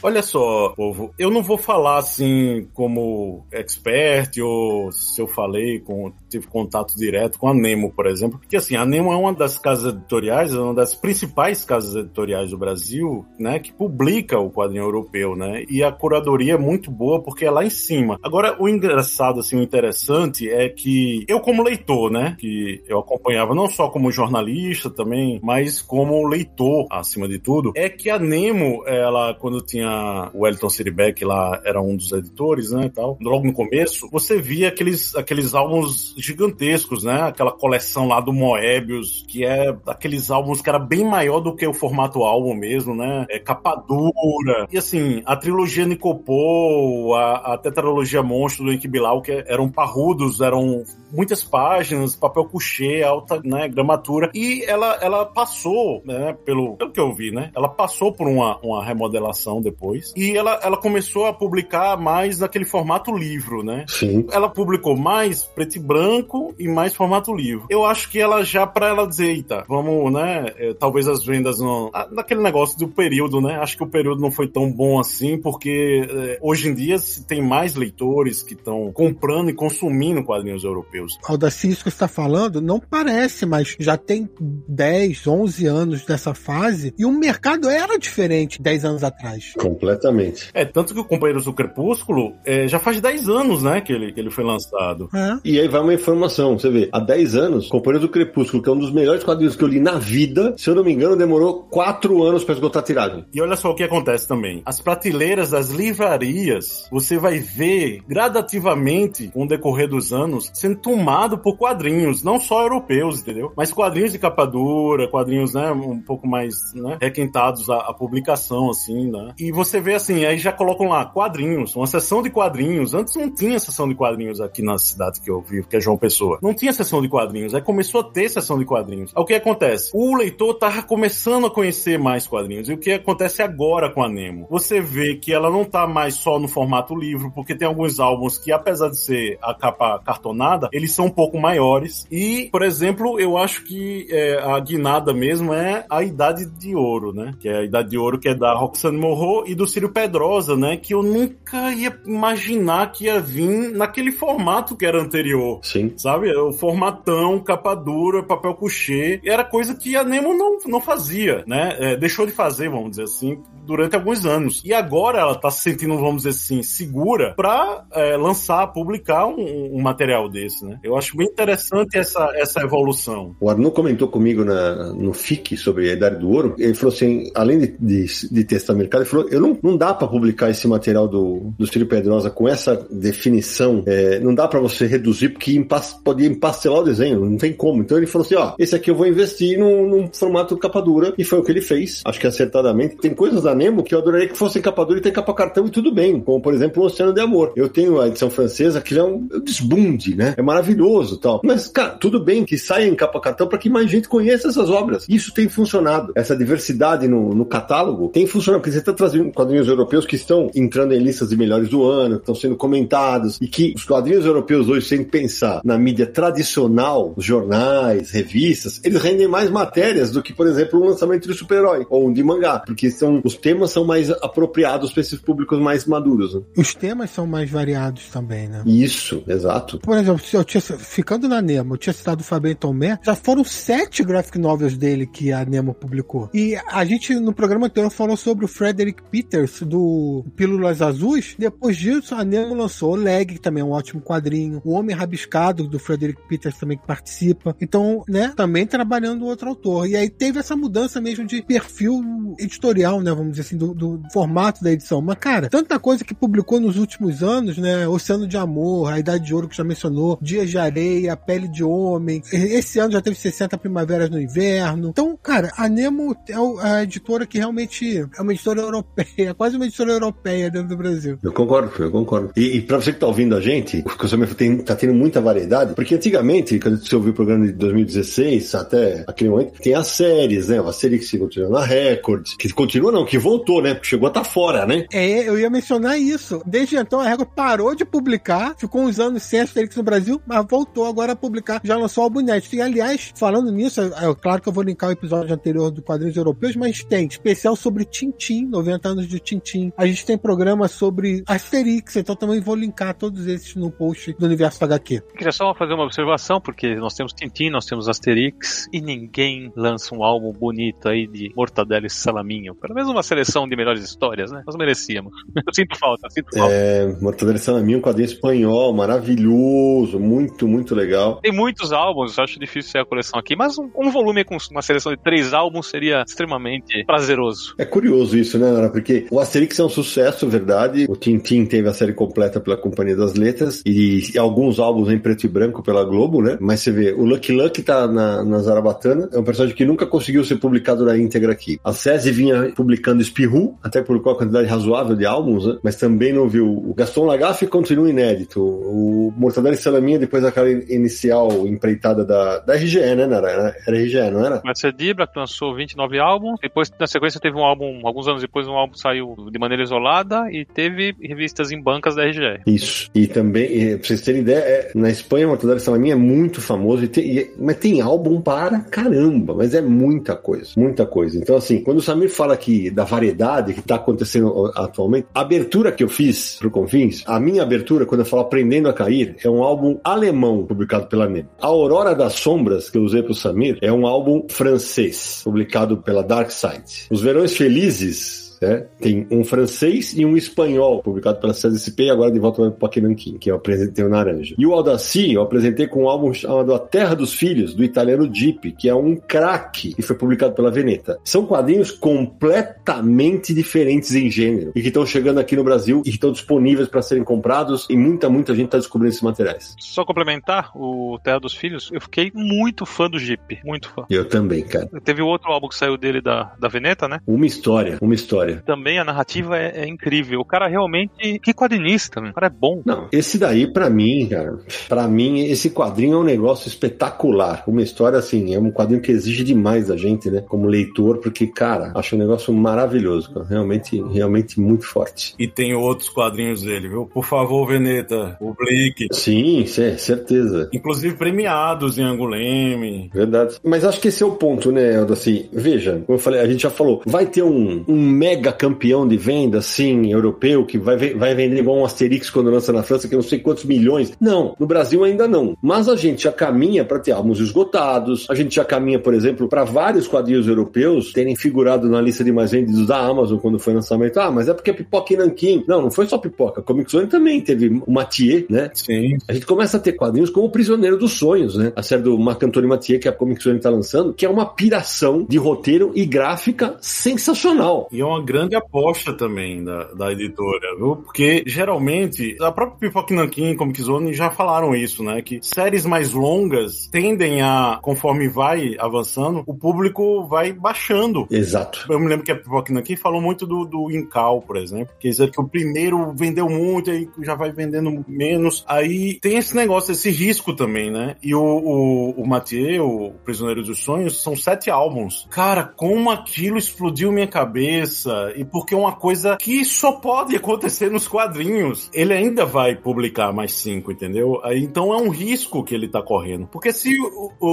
Olha só, povo, eu não vou falar assim como expert ou se eu falei com tive contato direto com a Nemo, por exemplo, porque assim, a Nemo é uma das casas editoriais, é uma das principais casas editoriais do Brasil, né, que publica o quadrinho europeu, né? E a curadoria é muito boa porque é lá em cima. Agora, o engraçado assim, o interessante é que eu como leitor, né, que eu acompanhava não só como jornalista também, mas como leitor acima de tudo, é que a Nemo, ela quando tinha o Wellington Siribeck lá era um dos editores, né, e tal. Logo no começo, você via aqueles, aqueles álbuns gigantescos, né? Aquela coleção lá do Moebius, que é aqueles álbuns que era bem maior do que o formato álbum mesmo, né? É capa dura. E assim, a trilogia Nicopô, a, a tetralogia Monstro do Enki Bilal, que eram parrudos, eram muitas páginas, papel couché, alta, né, gramatura. E ela, ela passou, né, pelo, pelo que eu vi, né? Ela passou por uma, uma remodelação depois depois. E ela, ela começou a publicar mais naquele formato livro, né? Sim. Ela publicou mais preto e branco e mais formato livro. Eu acho que ela já, para ela dizer, eita, vamos, né? É, talvez as vendas não. Naquele negócio do período, né? Acho que o período não foi tão bom assim, porque é, hoje em dia se tem mais leitores que estão comprando e consumindo quadrinhos europeus. Aldaci, isso que você está falando, não parece, mas já tem 10, 11 anos dessa fase e o mercado era diferente 10 anos atrás. Completamente. É, tanto que o Companheiros do Crepúsculo é, já faz 10 anos, né, que ele, que ele foi lançado. É. E aí vai uma informação, você vê, há 10 anos, Companheiros do Crepúsculo, que é um dos melhores quadrinhos que eu li na vida, se eu não me engano, demorou 4 anos para esgotar a tiragem. E olha só o que acontece também. As prateleiras das livrarias, você vai ver gradativamente, com o decorrer dos anos, sendo tomado por quadrinhos, não só europeus, entendeu? Mas quadrinhos de capa dura, quadrinhos, né, um pouco mais, né, requentados à, à publicação, assim, né? E você vê assim, aí já colocam lá quadrinhos, uma sessão de quadrinhos. Antes não tinha sessão de quadrinhos aqui na cidade que eu vivo, que é João Pessoa. Não tinha sessão de quadrinhos, aí começou a ter sessão de quadrinhos. Aí o que acontece? O leitor tava começando a conhecer mais quadrinhos. E o que acontece agora com a Nemo? Você vê que ela não tá mais só no formato livro, porque tem alguns álbuns que, apesar de ser a capa cartonada, eles são um pouco maiores. E, por exemplo, eu acho que é, a guinada mesmo é a Idade de Ouro, né? Que é a Idade de Ouro que é da Roxane Morro e do Círio Pedrosa, né? Que eu nunca ia imaginar que ia vir naquele formato que era anterior. Sim. Sabe? O formatão, capa dura, papel couché. Era coisa que a Nemo não, não fazia, né? É, deixou de fazer, vamos dizer assim, durante alguns anos. E agora ela tá se sentindo, vamos dizer assim, segura pra é, lançar, publicar um, um, material desse, né? Eu acho bem interessante essa, essa evolução. O Arno comentou comigo na, no FIC sobre a Idade do Ouro. Ele falou assim, além de, de, de testar mercado, ele falou, eu não, não dá para publicar esse material do, do Círio Pedrosa com essa definição, é, não dá para você reduzir, porque empas, podia empastelar o desenho, não tem como. Então ele falou assim, ó, esse aqui eu vou investir num, num formato capa dura, e foi o que ele fez, acho que acertadamente. Tem coisas da Nemo que eu adoraria que fossem capa dura e tem capa cartão e tudo bem, como por exemplo o Oceano de Amor. Eu tenho a edição francesa que é um desbunde, né? É maravilhoso tal. Mas, cara, tudo bem que saia em capa cartão para que mais gente conheça essas obras. Isso tem funcionado. Essa diversidade no, no catálogo tem funcionado, porque você está trazendo quadrinhos europeus que estão entrando em listas de melhores do ano, que estão sendo comentados, e que os quadrinhos europeus hoje, sem pensar na mídia tradicional, jornais, revistas, eles rendem mais matérias do que, por exemplo, um lançamento de super-herói ou um de mangá, porque são, os temas são mais apropriados para esses públicos mais maduros. Né? Os temas são mais variados também, né? Isso, exato. Por exemplo, se eu tinha, ficando na Nemo, eu tinha citado o Fabien Tomé, já foram sete graphic novels dele que a Nemo publicou. E a gente, no programa anterior, falou sobre o Frederick Peters, do Pílulas Azuis. Depois disso, a Nemo lançou o Leg, que também é um ótimo quadrinho. O Homem Rabiscado, do Frederick Peters, também que participa. Então, né, também trabalhando outro autor. E aí teve essa mudança mesmo de perfil editorial, né, vamos dizer assim, do, do formato da edição. Mas, cara, tanta coisa que publicou nos últimos anos, né, Oceano de Amor, A Idade de Ouro, que já mencionou, Dias de Areia, Pele de Homem. Esse ano já teve 60 Primaveras no Inverno. Então, cara, a Nemo é a editora que realmente é uma editora europeia, quase uma editora europeia dentro do Brasil. Eu concordo, eu concordo. E, e pra você que tá ouvindo a gente, o você tem, tá tendo muita variedade, porque antigamente, quando você ouviu o programa de 2016 até aquele momento, tem as séries, né? A série que se continua na Record, que continua não, que voltou, né? Chegou a tá fora, né? É, eu ia mencionar isso. Desde então a Record parou de publicar, ficou uns anos sem Asterix no Brasil, mas voltou agora a publicar, já lançou o inédito. E aliás, falando nisso, é, é claro que eu vou linkar o episódio anterior do Quadrinhos Europeus, mas tem especial sobre Tintim, 90 anos de Tintim. A gente tem programa sobre Asterix, então também vou linkar todos esses no post do Universo HQ. Eu queria só fazer uma observação, porque nós temos Tintim, nós temos Asterix, e ninguém lança um álbum bonito aí de Mortadela e Salaminho. Pelo menos uma seleção de melhores histórias, né? Nós merecíamos. Eu sinto falta, eu sinto falta. É, Mortadela e Salaminho, um quadrinho espanhol, maravilhoso, muito, muito legal. Tem muitos álbuns, eu acho difícil ser a coleção aqui, mas um, um volume com uma seleção de três álbuns seria extremamente prazeroso. É curioso isso, né, Nara? Porque o Asterix é um sucesso, verdade. O Tintin teve a série completa pela Companhia das Letras e, e alguns álbuns em preto e branco pela Globo, né? Mas você vê, o Lucky Lucky tá na, na Zarabatana, é um personagem que nunca conseguiu ser publicado na íntegra aqui. A SESI vinha publicando Espirru, até por qual quantidade razoável de álbuns, né? Mas também não viu. O Gaston Lagaffe continua inédito. O Mortadela e Salaminha, depois daquela inicial empreitada da, da RGE, né, Nara? Era, era RGE, não era? Mas Dibra, que lançou 29 álbuns, depois na sequência teve um álbum, alguns anos depois um álbum saiu de maneira isolada e teve revistas em bancas da RGE. Isso. E também, pra vocês terem ideia, é, na Espanha, Mortadela e Salaminha é muito famoso, e tem, e, mas tem álbum para caramba, mas é muita coisa, muita coisa. Então, assim, quando o Samir fala aqui da variedade que tá acontecendo atualmente, a abertura que eu fiz pro Confins, a minha abertura, quando eu falo Aprendendo a Cair, é um álbum alemão publicado pela NEM. A Aurora das Sombras, que eu usei pro Samir, é um álbum francês, publicado pela Dark Side. Os Verões Felizes, né? Tem um francês e um espanhol, publicado pela CSP e agora de volta para o Paquinanquim, que eu apresentei o Naranja. E o Audacy eu apresentei com um álbum chamado A Terra dos Filhos, do italiano Jeep, que é um craque e foi publicado pela Veneta. São quadrinhos completamente diferentes em gênero e que estão chegando aqui no Brasil e estão disponíveis para serem comprados e muita, muita gente está descobrindo esses materiais. Só complementar o Terra dos Filhos, eu fiquei muito fã do Jeep, muito fã. Eu também, cara. Teve outro álbum que saiu dele da, da Veneta, né? Uma história, uma história. Também a narrativa é, é incrível. O cara realmente, que quadrinista, né? O cara é bom. Não, esse daí para mim, cara, para mim esse quadrinho é um negócio espetacular. Uma história assim, é um quadrinho que exige demais da gente, né? Como leitor, porque cara, acho um negócio maravilhoso, cara. realmente, realmente muito forte. E tem outros quadrinhos dele, viu? Por favor, Veneta, publique. Sim, certeza. Inclusive premiados em Anguleme. Verdade. Mas acho que esse é o ponto, né, Eldo? Assim, veja, como eu falei, a gente já falou, vai ter um, um mega campeão de venda, assim, europeu, que vai, vai vender igual um Asterix quando lança na França, que não sei quantos milhões. Não, no Brasil ainda não. Mas a gente já caminha para ter álbuns esgotados, a gente já caminha, por exemplo, para vários quadrinhos europeus terem figurado na lista de mais vendidos da Amazon quando foi lançamento. Ah, mas é porque é pipoca e nanquim. Não, não foi só pipoca. A Comic Zone também teve o Mathieu, né? Sim. A gente começa a ter quadrinhos como o Prisioneiro dos Sonhos, né? A série do Marc Anthony Mathieu, que a Comic Zone tá lançando, que é uma piração de roteiro e gráfica sensacional. E é uma grande aposta também da, da editora, viu? Porque geralmente, a própria Pipoca Nankin e Comic Zone já falaram isso, né? Que séries mais longas tendem a, conforme vai avançando, o público vai baixando. Exato. Eu me lembro que a Pipoca Nankin falou muito do, do Incal, por exemplo. Quer dizer que o primeiro vendeu muito, aí já vai vendendo menos. Aí tem esse negócio, esse risco também, né? E o, o, o Mathieu, o Prisioneiro dos Sonhos, são sete álbuns. Cara, como aquilo explodiu minha cabeça e porque é uma coisa que só pode acontecer nos quadrinhos. Ele ainda vai publicar mais cinco, entendeu? Então é um risco que ele tá correndo. Porque se,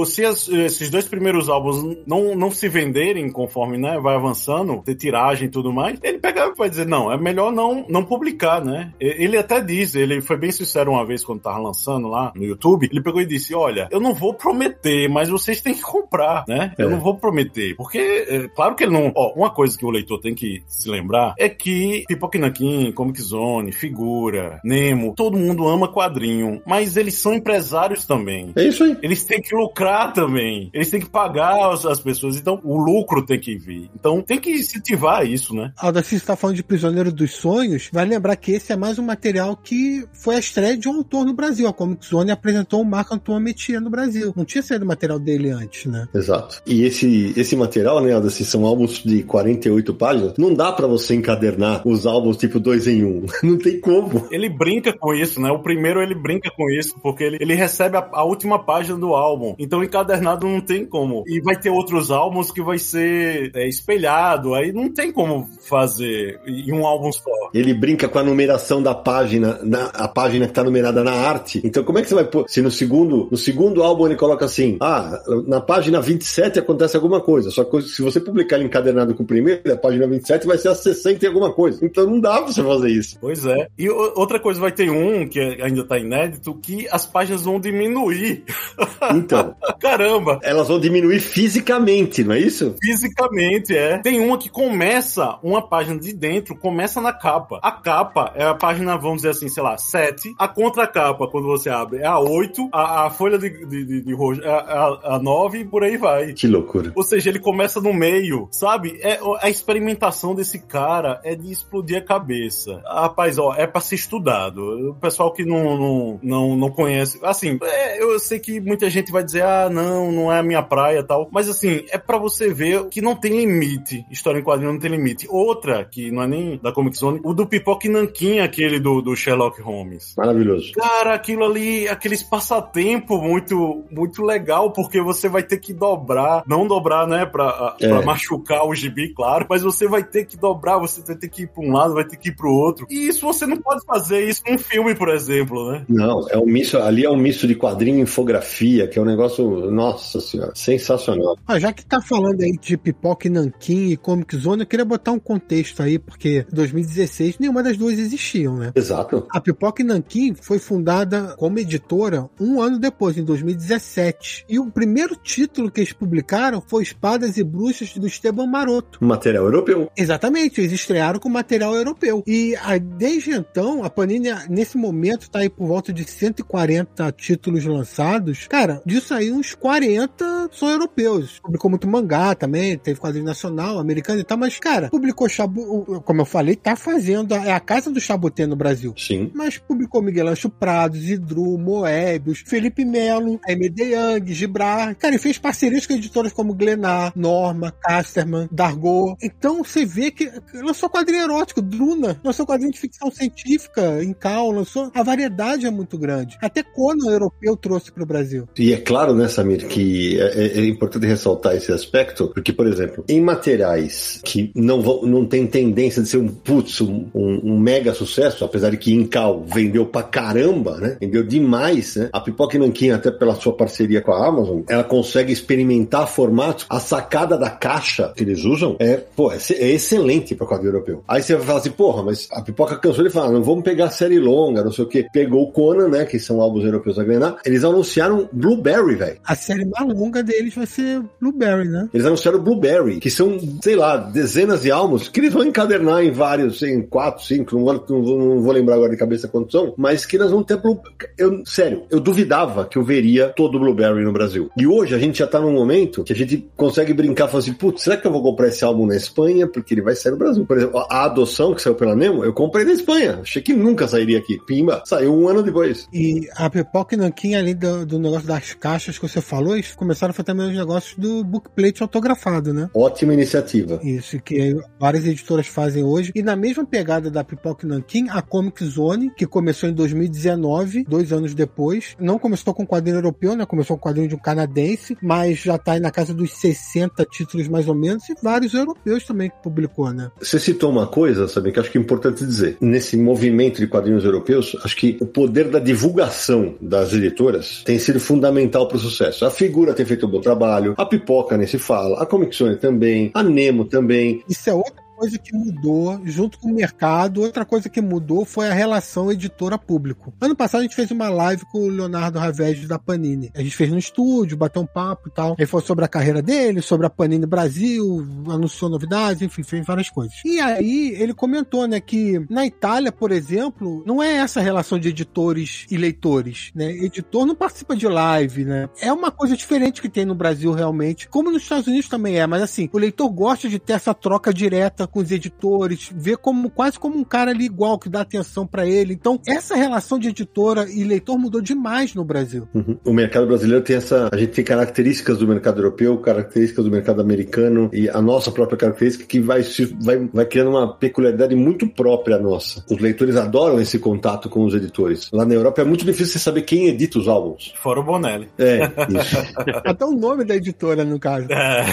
se as, esses dois primeiros álbuns não, não se venderem conforme né, vai avançando, ter tiragem e tudo mais, ele pega e vai dizer, não, é melhor não, não publicar, né? Ele até diz, ele foi bem sincero uma vez quando tava lançando lá no YouTube, ele pegou e disse, olha, eu não vou prometer, mas vocês têm que comprar, né? É. Eu não vou prometer. Porque, é, claro que ele não... Ó, uma coisa que o leitor tem que se lembrar é que Pipoca Nankin, Comic Zone, Figura, Nemo, todo mundo ama quadrinho, mas eles são empresários também. É isso aí. Eles têm que lucrar também. Eles têm que pagar as, as pessoas. Então, o lucro tem que vir. Então, tem que incentivar isso, né? Aldaci está falando de Prisioneiro dos Sonhos. Vai lembrar que esse é mais um material que foi a estreia de um autor no Brasil. A Comic Zone apresentou o Marco Antoine Metier no Brasil. Não tinha saído material dele antes, né? Exato. E esse, esse material, né, Aldaci, são álbuns de 48 páginas. Não dá para você encadernar os álbuns tipo dois em um. Não tem como. Ele brinca com isso, né? O primeiro ele brinca com isso, porque ele, ele recebe a, a última página do álbum. Então encadernado não tem como. E vai ter outros álbuns que vai ser é, espelhado. Aí não tem como fazer em um álbum só. Ele brinca com a numeração da página, na, a página que tá numerada na arte. Então como é que você vai pôr? Se no segundo, no segundo álbum ele coloca assim, ah, na página 27 acontece alguma coisa. Só que se você publicar ele encadernado com o primeiro, a página 27 vai ser a 60 e alguma coisa. Então não dá pra você fazer isso. Pois é. E outra coisa, vai ter um que ainda tá inédito, que as páginas vão diminuir. Então. Caramba! Elas vão diminuir fisicamente, não é isso? Fisicamente, é. Tem uma que começa, uma página de dentro, começa na capa. A capa é a página, vamos dizer assim, sei lá, 7. A contracapa, quando você abre, é a 8. A, a folha de, de, de, de roxo é a, a, a 9 e por aí vai. Que loucura. Ou seja, ele começa no meio, sabe? É, a experimentação desse cara é de explodir a cabeça. Rapaz, ó, é pra ser estudado. O pessoal que não, não, não, não conhece. Assim, é, eu sei que muita gente vai dizer, ah, não, não é a minha praia tal. Mas assim, é para você ver que não tem limite. História em quadrinho não tem limite. Outra, que não é nem da Comic Zone, o do Pipoque Nankin, aquele do, do Sherlock Holmes. Maravilhoso. Cara, aquilo ali, aqueles passatempo muito, muito legal, porque você vai ter que dobrar, não dobrar, né, pra, é. pra machucar o gibi, claro, mas você vai ter que dobrar, você vai ter que ir pra um lado, vai ter que ir pro outro. E isso você não pode fazer isso num filme, por exemplo, né? Não, é um misto, ali é um misto de quadrinho e infografia, que é um negócio, nossa senhora, sensacional. Ah, já que tá falando aí de Pipoca e Nankin e Comic Zone, eu queria botar um contexto aí, porque em 2016 nenhuma das duas existiam, né? Exato. A Pipoca e Nankin foi fundada como editora um ano depois, em 2017. E o primeiro título que eles publicaram foi Espadas e Bruxas do Esteban Maroto. Material europeu. Exatamente, eles estrearam com material europeu. E desde então, a Panini, nesse momento, tá aí por volta de 140 títulos lançados. Cara, disso aí, uns 40 são europeus. Publicou muito mangá também, teve quadrinho nacional, americano e tal, mas, cara, publicou Chabu, como eu falei, tá fazendo, é a casa do Chaboté no Brasil. Sim. Mas publicou Miguel Ancho Prados, Idru, Moebius, Felipe Melo, MD Young, Gibrar. Cara, e fez parcerias com editoras como Glenar, Norma, Casterman, Dargo. Então você vê que lançou quadrinho erótico, Druna, lançou quadrinho de ficção científica, em Cal, lançou. A variedade é muito grande. Até Conan europeu trouxe para o Brasil. E é claro, né, Samir, que é, é, é, importante ressaltar esse aspecto, porque, por exemplo, em materiais que não, vão, não tem tendência de ser um putz, um, um, mega sucesso, apesar de que Incal vendeu pra caramba, né? Vendeu demais, né? A Pipoca Nanquim, até pela sua parceria com a Amazon, ela consegue experimentar formatos. A sacada da caixa que eles usam é, pô, é, é excelente para quadrinho europeu. Aí você vai falar assim, porra, mas a Pipoca cansou de falar, não vamos pegar série longa, não sei o que. Pegou o Conan, né, que são álbuns europeus da Glenar, eles anunciaram Blueberry, velho. A série mais longa deles vai ser Blueberry, né? Eles anunciaram Blueberry, que são, sei lá, dezenas de álbuns que eles vão encadernar em vários, em quatro, cinco, não vou, não vou lembrar agora de cabeça quantos são, mas que nós vamos ter Blue... eu Sério, eu duvidava que eu veria todo o Blueberry no Brasil. E hoje a gente já tá num momento que a gente consegue brincar e falar assim, putz, será que eu vou comprar esse álbum na Espanha? Porque ele vai sair no Brasil. Por exemplo, a adoção que saiu pela Nemo, eu comprei na Espanha. Achei que nunca sairia aqui. Pimba, saiu um ano depois. E a Pipoca e Nanquim, além do, do, negócio das caixas que você falou, eles começaram a fazer também os negócios do bookplate autografado, né? Ótima iniciativa. Isso, que várias editoras fazem hoje. E na mesma pegada da Pipoca e Nanquim, a Comic Zone, que começou em 2019, dois anos depois, não começou com quadrinho europeu, né? Começou com quadrinho de um canadense, mas já tá aí na casa dos 60 títulos mais ou menos, e vários europeus também que publicou, né? Você citou uma coisa, sabe, que acho que é importante dizer. Nesse movimento de quadrinhos europeus, acho que o poder da divulgação das editoras tem sido fundamental para o sucesso. A figura tem feito um bom trabalho, a pipoca nem se fala, a Comic Zone também, a Nemo também. Isso é outra coisa que mudou junto com o mercado, outra coisa que mudou foi a relação editora-público. Ano passado a gente fez uma live com o Leonardo Ravés da Panini. A gente fez no estúdio, bateu um papo e tal. Ele falou sobre a carreira dele, sobre a Panini Brasil, anunciou novidades, enfim, fez várias coisas. E aí ele comentou, né, que na Itália, por exemplo, não é essa relação de editores e leitores, né? Editor não participa de live, né? É uma coisa diferente que tem no Brasil realmente, como nos Estados Unidos também é, mas assim, o leitor gosta de ter essa troca direta com os editores, vê como quase como um cara ali igual que dá atenção para ele. Então, essa relação de editora e leitor mudou demais no Brasil. Uhum. O mercado brasileiro tem essa, a gente tem características do mercado europeu, características do mercado americano e a nossa própria característica que vai vai, vai criando uma peculiaridade muito própria nossa. Os leitores adoram esse contato com os editores. Lá na Europa é muito difícil você saber quem edita os álbuns. Fora o Bonelli. É, isso. Até o nome da editora, no caso. É.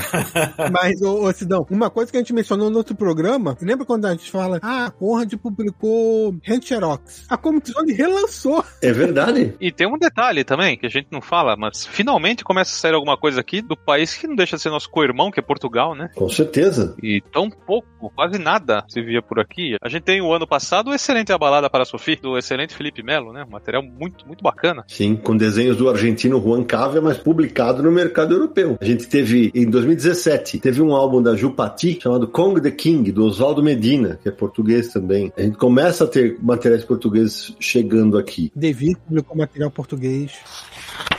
Mas, ô, ô Sidão, uma coisa que a gente mencionou no outro programa, lembra quando a gente fala, ah, a Conrad publicou Hand Xerox? A Comic Zone relançou. É verdade. e tem um detalhe também, que a gente não fala, mas finalmente começa a sair alguma coisa aqui do país que não deixa de ser nosso co-irmão, que é Portugal, né? Com certeza. E tão pouco, quase nada se via por aqui. A gente tem o ano passado o excelente A Balada para a Sofia, do excelente Felipe Melo, né? Um material muito, muito bacana. Sim, com desenhos do argentino Juan Cavia, mas publicado no mercado europeu. A gente teve, em 2017, teve um álbum da Jupati chamado Kong the King, King, do Oswaldo Medina, que é português também. A gente começa a ter materiais portugueses chegando aqui. Devi publicou material português. Ah,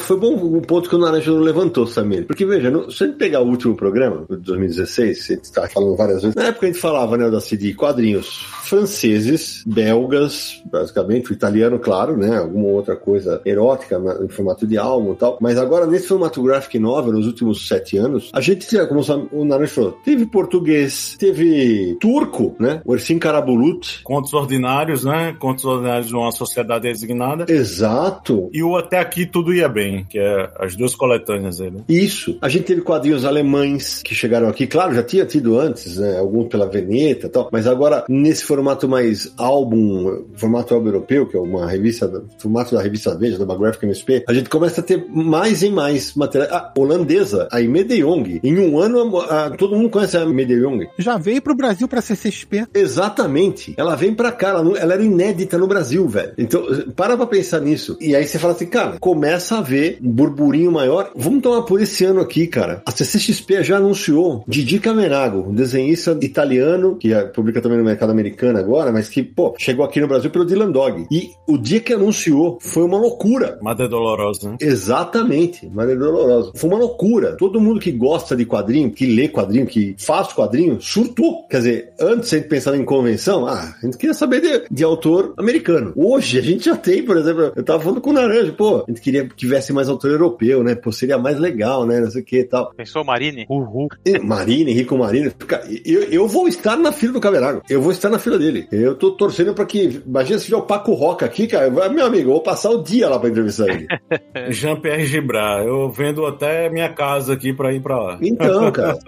foi bom o ponto que o Naranjo levantou, Samir. Porque, veja, no, se a gente pegar o último programa, de 2016, você está falando várias vezes, na época a gente falava, né, da CD, quadrinhos franceses, belgas, basicamente, o italiano, claro, né, alguma outra coisa erótica em formato de álbum e tal. Mas agora, nesse formato graphic novel, nos últimos sete anos, a gente, como o Naranjo falou, teve português, teve turco, né, o Ersin Karabulut. Contos ordinários, né, contos ordinários de uma sociedade designada. Exato. E o Até Aqui Tudo Ia Bem, que é as duas coletâneas dele. Isso. A gente teve quadrinhos alemães que chegaram aqui, claro, já tinha tido antes, né, alguns pela Veneta e tal, mas agora nesse formato mais álbum, formato álbum europeu, que é uma revista, formato da revista Veja, da Graphic MSP, a gente começa a ter mais e mais material. A holandesa, a Ime de Jong. Em um ano, a, a, todo mundo conhece a Ime de Jong. Já veio pro Brasil pra CCXP. Exatamente. Ela vem pra cá, ela, ela era inédita no Brasil, velho. Então, para pra pensar nisso. E aí você fala assim, cara, começa a ver um burburinho maior. Vamos tomar por esse ano aqui, cara. A CCXP já anunciou Didi Camenago, um desenhista italiano, que é, publica também no mercado americano agora, mas que, pô, chegou aqui no Brasil pelo Dylan Dog. E o dia que anunciou foi uma loucura. Madre Dolorosa, né? Exatamente, Madre Dolorosa. Foi uma loucura. Todo mundo que gosta de quadrinho, que lê quadrinho, que faz quadrinho, surtou. Quer dizer, antes a gente pensava em convenção, ah, a gente queria saber de, de autor americano. Hoje a gente já tem, por exemplo, eu tava falando com o Naranja, pô, a gente queria que tivesse mais autor europeu, né? Pô, seria mais legal, né? Não sei o que e tal. Pensou Marine? Uhul. Marine, Henrico Marine. Eu, eu vou estar na fila do Cavernago. Eu vou estar na fila dele. Eu tô torcendo pra que. Imagina se tiver o Paco Roca aqui, cara. Meu amigo, eu vou passar o dia lá pra entrevistar ele. Jean-Pierre Gibrat. Eu vendo até minha casa aqui pra ir pra lá. Então, cara.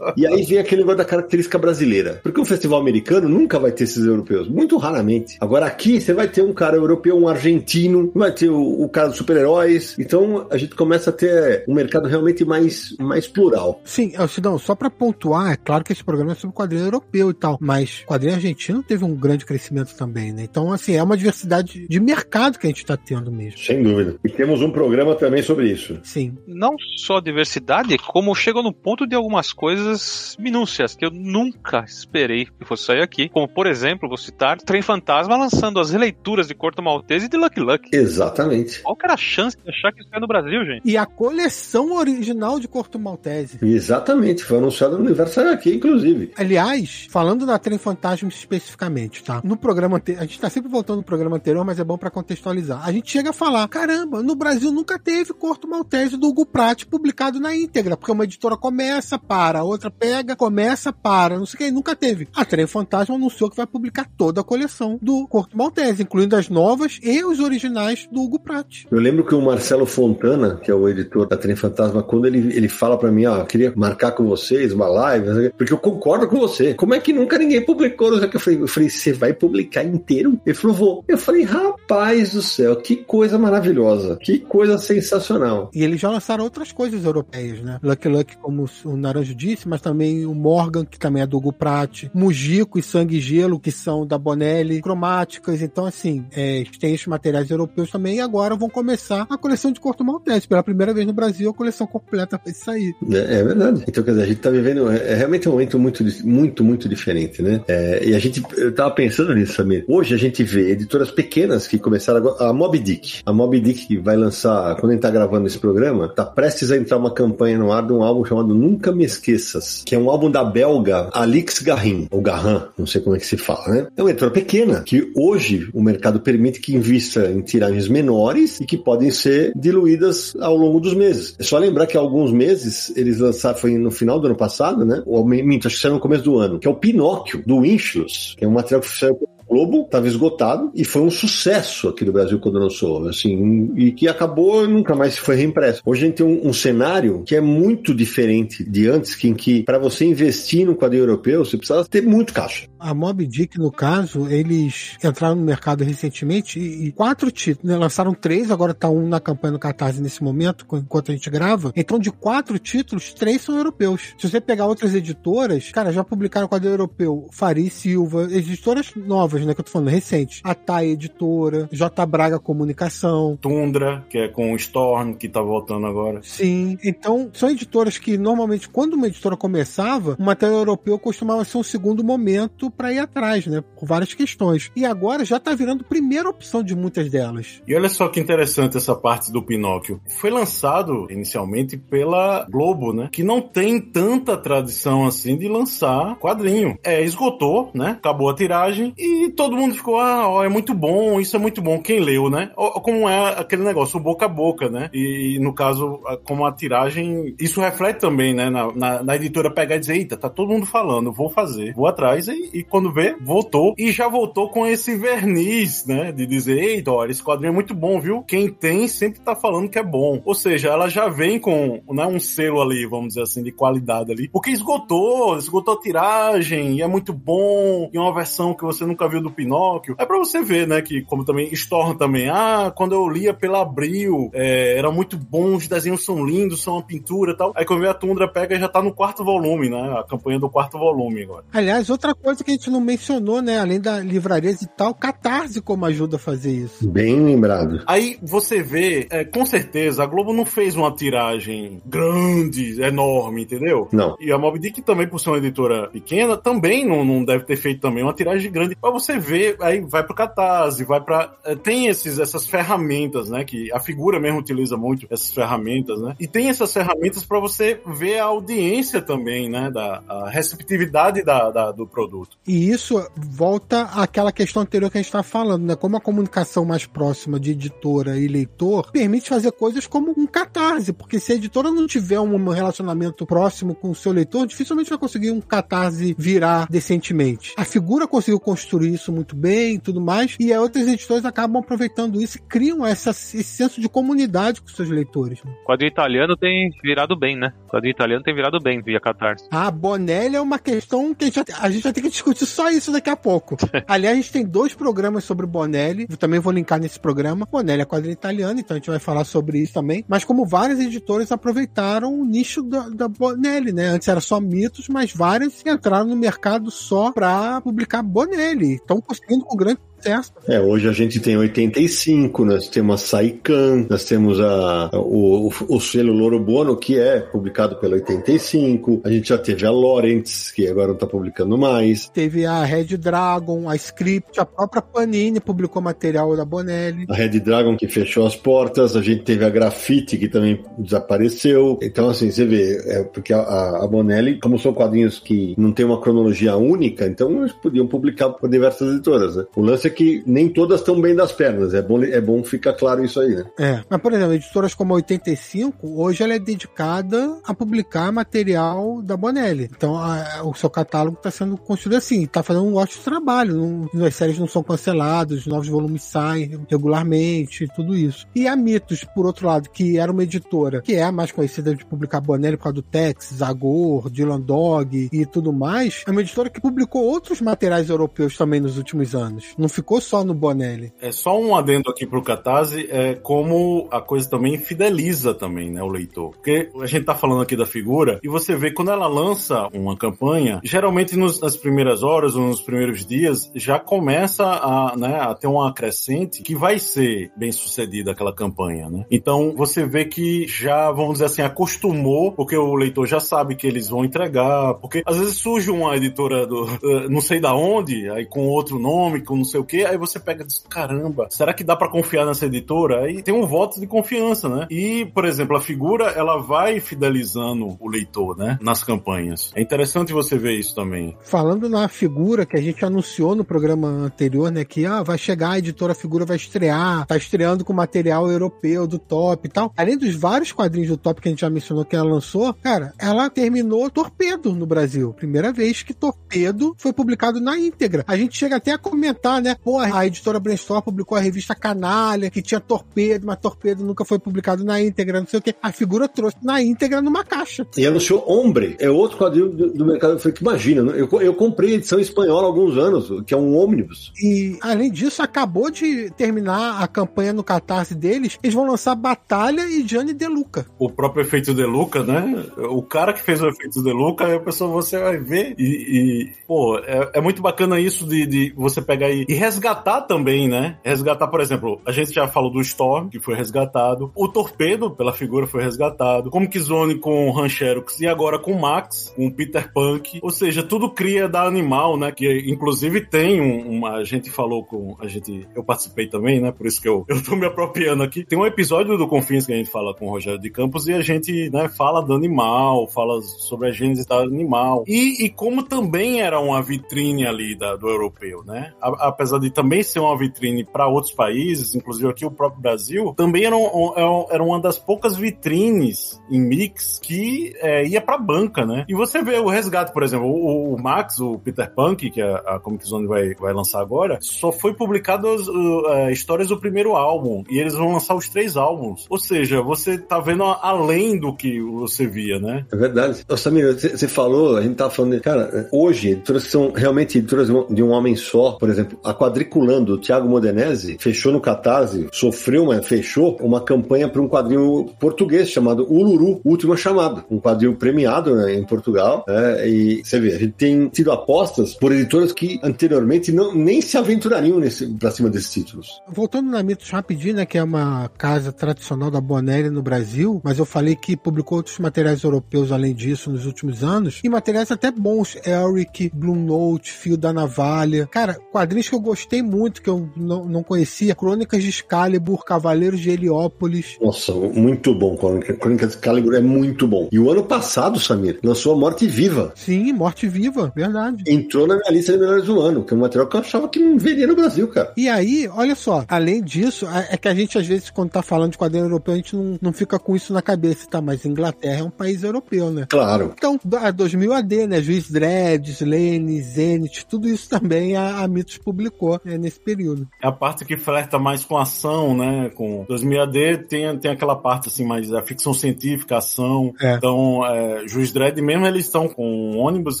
e aí vem aquele negócio da característica brasileira. Porque o festival americano nunca vai ter esses europeus. Muito raramente. Agora aqui você vai ter um cara europeu, um argentino, vai ter o, o cara dos super-heróis. Então a gente começa a ter um mercado realmente mais, mais plural. Sim, Cidão, só pra pontuar, é claro que esse programa é sobre quadrinho europeu e tal, mas quadrinho argentino teve um grande crescimento também, né? Então, assim, é uma diversidade de mercado que a gente tá tendo mesmo. Sem dúvida. E temos um programa também sobre isso. Sim. Não só diversidade, como chegou no ponto de algumas coisas minúcias que eu nunca esperei que fosse sair aqui. Como, por exemplo, vou citar Trem Fantasma lançando as releituras de Corto Maltese e de Lucky Luck. Exatamente. Qual que era a chance de achar que isso é no Brasil, gente? E a coleção original de Corto Maltese. Exatamente. Foi anunciado no universo aqui, inclusive. Aliás, falando da Trem Fantasma especificamente, tá? No programa anterior, a gente tá sempre voltando no programa anterior, mas é bom para contextualizar. A gente chega a falar, caramba, no Brasil nunca teve Corto Maltese do Hugo Pratt publicado na íntegra, porque uma editora começa, para, outra pega, começa, para, não sei o que, nunca teve. A Trem Fantasma anunciou que vai publicar toda a coleção do Corto Maltese, incluindo as novas e os originais do Hugo Pratt. Eu lembro que o Marcelo Fontana, que é o editor da Trem Fantasma, quando ele, ele fala para mim, ó, oh, queria marcar com vocês uma live, porque eu concordo com você. Como é que nunca ninguém publicou? Eu falei, eu falei, você vai publicar inteiro? Ele falou, vou. Eu falei, rapaz do céu, que coisa maravilhosa, que coisa sensacional. E eles já lançaram outras coisas europeias, né? Lucky Lucky, como o Naranjo disse, mas também o Morgan, que também é do Hugo Pratt, Mujico e Sangue e Gelo, que são da Bonelli, cromáticas. Então, assim, é, tem esses materiais europeus também. E agora vão começar a coleção de Corto Maltese. Pela primeira vez no Brasil, a coleção completa vai sair. É, é, verdade. Então, quer dizer, a gente tá vivendo. É, é realmente um momento muito, muito, muito diferente, né? É, e a gente. Eu tava pensando nisso, Samir. Hoje a gente vê editoras pequenas que começaram agora. A Mob Dick. A Mob Dick vai lançar, quando a gente tá gravando esse programa, tá prestes a entrar uma campanha no ar de um álbum chamado Nunca Me Esqueças, que é um álbum da belga Alix Garrin, ou Garrin, não sei como é que se fala, né? É uma editora pequena, que hoje o mercado permite que invista em tiragens menores e que podem ser diluídas ao longo dos meses. É só lembrar que há alguns meses eles lançaram, foi no final do ano passado, né? Ou minto, acho que saiu no começo do ano, que é o Pinóquio, do Inchus, que é um material que saiu Globo estava esgotado e foi um sucesso aqui no Brasil quando lançou, assim, e que acabou e nunca mais foi reimpresso. Hoje a gente tem um, um cenário que é muito diferente de antes, que, em que para você investir no quadrinho europeu você precisa ter muito caixa. A Mob Dick, no caso, eles entraram no mercado recentemente e, e quatro títulos, né? lançaram três, agora tá um na campanha no Catarse nesse momento, enquanto a gente grava. Então, de quatro títulos, três são europeus. Se você pegar outras editoras, cara, já publicaram quadrinho europeu, Fari Silva, editoras novas novas, né? Que eu tô falando, recente. A TAI Editora, J. Braga Comunicação. Tundra, que é com o Storm, que tá voltando agora. Sim. Então, são editoras que normalmente, quando uma editora começava, o material europeu costumava ser um segundo momento para ir atrás, né? Por várias questões. E agora já tá virando primeira opção de muitas delas. E olha só que interessante essa parte do Pinóquio. Foi lançado inicialmente pela Globo, né? Que não tem tanta tradição assim de lançar quadrinho. É, esgotou, né? Acabou a tiragem e todo mundo ficou, ah, ó, é muito bom, isso é muito bom. Quem leu, né? Como é aquele negócio, o boca a boca, né? E no caso, como a tiragem, isso reflete também, né? Na, na, na editora pegar e dizer, eita, tá todo mundo falando, vou fazer, vou atrás, e, e, quando vê, voltou. E já voltou com esse verniz, né? De dizer, eita, olha, esse quadrinho é muito bom, viu? Quem tem sempre tá falando que é bom. Ou seja, ela já vem com né, um selo ali, vamos dizer assim, de qualidade ali. Porque esgotou, esgotou a tiragem, e é muito bom, e é uma versão que você nunca viu do Pinóquio, é pra você ver, né, que como também Storm também, ah, quando eu lia pela Abril, é, era muito bom, os desenhos são lindos, são uma pintura e tal. Aí quando vê a Tundra pega e já tá no quarto volume, né, a campanha do quarto volume agora. Aliás, outra coisa que a gente não mencionou, né, além da livrarias e tal, Catarse como ajuda a fazer isso. Bem lembrado. Aí você vê, é, com certeza, a Globo não fez uma tiragem grande, enorme, entendeu? Não. E a Mob Dick também, por ser uma editora pequena, também não, não deve ter feito também uma tiragem grande. Mas você você vê, aí vai pro Catarse, vai para eh, Tem esses, essas ferramentas, né? Que a figura mesmo utiliza muito essas ferramentas, né? E tem essas ferramentas para você ver a audiência também, né? Da a receptividade da, da, do produto. E isso volta àquela questão anterior que a gente estava falando, né? Como a comunicação mais próxima de editora e leitor permite fazer coisas como um catarse, porque se a editora não tiver um relacionamento próximo com o seu leitor, dificilmente vai conseguir um catarse virar decentemente. A figura conseguiu construir isso muito bem e tudo mais, e outras editoras acabam aproveitando isso e criam essa, esse senso de comunidade com seus leitores. Né? O quadrinho italiano tem virado bem, né? O quadrinho italiano tem virado bem via Catarse. A Bonelli é uma questão que a gente, a gente vai ter que discutir só isso daqui a pouco. Aliás, a gente tem dois programas sobre Bonelli, eu também vou linkar nesse programa. Bonelli é quadrinho italiano, então a gente vai falar sobre isso também. Mas como várias editoras aproveitaram o nicho da, da Bonelli, né? Antes era só mitos, mas várias entraram no mercado só pra publicar Bonelli estão conseguindo com grande sucesso. É, hoje a gente tem 85, nós temos a Saikan, nós temos a, o, o, o selo Loro Bono, que é publicado pela 85, a gente já teve a Lawrence, que agora não está publicando mais. Teve a Red Dragon, a Script, a própria Panini publicou material da Bonelli. A Red Dragon que fechou as portas, a gente teve a Grafite que também desapareceu. Então, assim, você vê, é porque a, a Bonelli, como são quadrinhos que não tem uma cronologia única, então eles podiam publicar por diversas editoras, né? O lance que nem todas estão bem das pernas. É bom, é bom ficar claro isso aí, né? É. Mas, por exemplo, editoras como a 85, hoje ela é dedicada a publicar material da Bonelli. Então, a, o seu catálogo está sendo construído assim, está fazendo um ótimo trabalho. Não, as séries não são canceladas, novos volumes saem regularmente, tudo isso. E a Mitos, por outro lado, que era uma editora que é a mais conhecida de publicar Bonelli por causa do Tex, Zagor, Dylan Dog e tudo mais, é uma editora que publicou outros materiais europeus também nos últimos anos. Não ficou só no Bonelli. É só um adendo aqui pro Catarse, é como a coisa também fideliza também, né, o leitor. Porque a gente tá falando aqui da figura e você vê quando ela lança uma campanha, geralmente nos, nas primeiras horas ou nos primeiros dias já começa a, né, a ter uma crescente que vai ser bem sucedida aquela campanha, né? Então você vê que já, vamos dizer assim, acostumou, porque o leitor já sabe que eles vão entregar, porque às vezes surge uma editora do uh, não sei da onde, aí com outro nome, com não sei o que, aí você pega e diz, caramba, será que dá para confiar nessa editora? Aí tem um voto de confiança, né? E, por exemplo, a figura, ela vai fidelizando o leitor, né? Nas campanhas. É interessante você ver isso também. Falando na figura que a gente anunciou no programa anterior, né? Que ah, vai chegar, a editora Figura vai estrear, tá estreando com material europeu do top e tal. Além dos vários quadrinhos do top que a gente já mencionou que ela lançou, cara, ela terminou Torpedo no Brasil. Primeira vez que Torpedo foi publicado na íntegra. A gente chega até a comentar, né? Pô, a editora Brainstorm publicou a revista Canalha, que tinha Torpedo, mas Torpedo nunca foi publicado na íntegra, não sei o que. A figura trouxe na íntegra numa caixa. E anunciou Ombre, é outro quadrinho do, do mercado. Eu falei, que imagina, eu, eu comprei a edição espanhola há alguns anos, que é um ônibus. E, além disso, acabou de terminar a campanha no Catarse deles, eles vão lançar Batalha e Gianni De Luca. O próprio efeito De Luca, né? O cara que fez o efeito De Luca, aí a pessoa você vai ver e, e pô, é, é, muito bacana isso de, de você pegar e, e, resgatar também, né? Resgatar, por exemplo, a gente já falou do Storm, que foi resgatado, o Torpedo, pela figura, foi resgatado, como Kizone com o Rancherox e agora com o Max, com Peter Punk, ou seja, tudo cria da Animal, né? Que inclusive tem um, uma, a gente falou com, a gente, eu participei também, né? Por isso que eu, eu tô me apropriando aqui. Tem um episódio do Confins que a gente fala com o Rogério de Campos e a gente, né, fala do animal, fala sobre a gênese da animal. E, e como também era uma vitrine ali da, do europeu, né? A, apesar de também ser uma vitrine para outros países, inclusive aqui o próprio Brasil, também era, um, é era uma das poucas vitrines em mix que é, ia pra banca, né? E você vê o resgate, por exemplo, o, o Max, o Peter Punk, que a, a Comic Zone vai, vai lançar agora, só foi publicado as uh, histórias do primeiro álbum. E eles vão lançar os três álbuns. Ou seja, você tá vendo além do que você via, né? É verdade. Samir, você falou, a gente tava falando, cara, hoje, editoras são realmente editoras de um homem só, por exemplo, a Quadriculando, o Thiago Modenese, fechou no Catarse, sofreu, mas fechou uma campanha para um quadrinho português chamado Uluru, Última Chamada. Um quadrinho premiado né, em Portugal. Né, e você vê, a gente tem tido apostas por editoras que anteriormente não, nem se aventurariam pra cima desses títulos. Voltando na Mitos rapidinho, né, que é uma casa tradicional da Bonelli no Brasil, mas eu falei que publicou outros materiais europeus além disso nos últimos anos, e materiais até bons, Eric, Blue Note, Fio da Navalha. Cara, quadrinhos que eu gostei muito, que eu não, não conhecia, Crônicas de Excalibur, Cavaleiros de Heliópolis. Nossa, muito bom, Crônicas de Excalibur é muito bom. E o ano passado, Samir, lançou a Morte Viva. Sim, Morte Viva, verdade. Entrou na minha lista de melhores do ano, que é um material que eu achava que não veria no Brasil, cara. E aí, olha só, além disso, é, é que a gente às vezes, quando tá falando de quadrinho europeu, a gente não, não fica com isso na cabeça, tá? Mas Inglaterra é um país europeu, né? Claro. Então, a 2000 AD, né? Juiz Dredd, Slane, Zenith, tudo isso também a, a Mitos publicou né, nesse período. É a parte que flerta mais com ação, né? Com 2000 AD tem, tem aquela parte assim, mais a ficção científica, ação. É. Então, é, Juiz Dredd mesmo, eles estão com um ônibus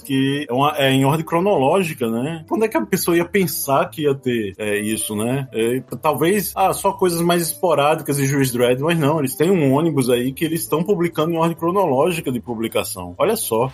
que é, uma, é, em ordem cronológica, né? Quando é que a pessoa ia pensar que ia ter é, isso, né? É, talvez, ah, só coisas mais esporádicas de Juiz Dredd, mas não, eles têm um ônibus aí que eles estão publicando em ordem cronológica de publicação. Olha só.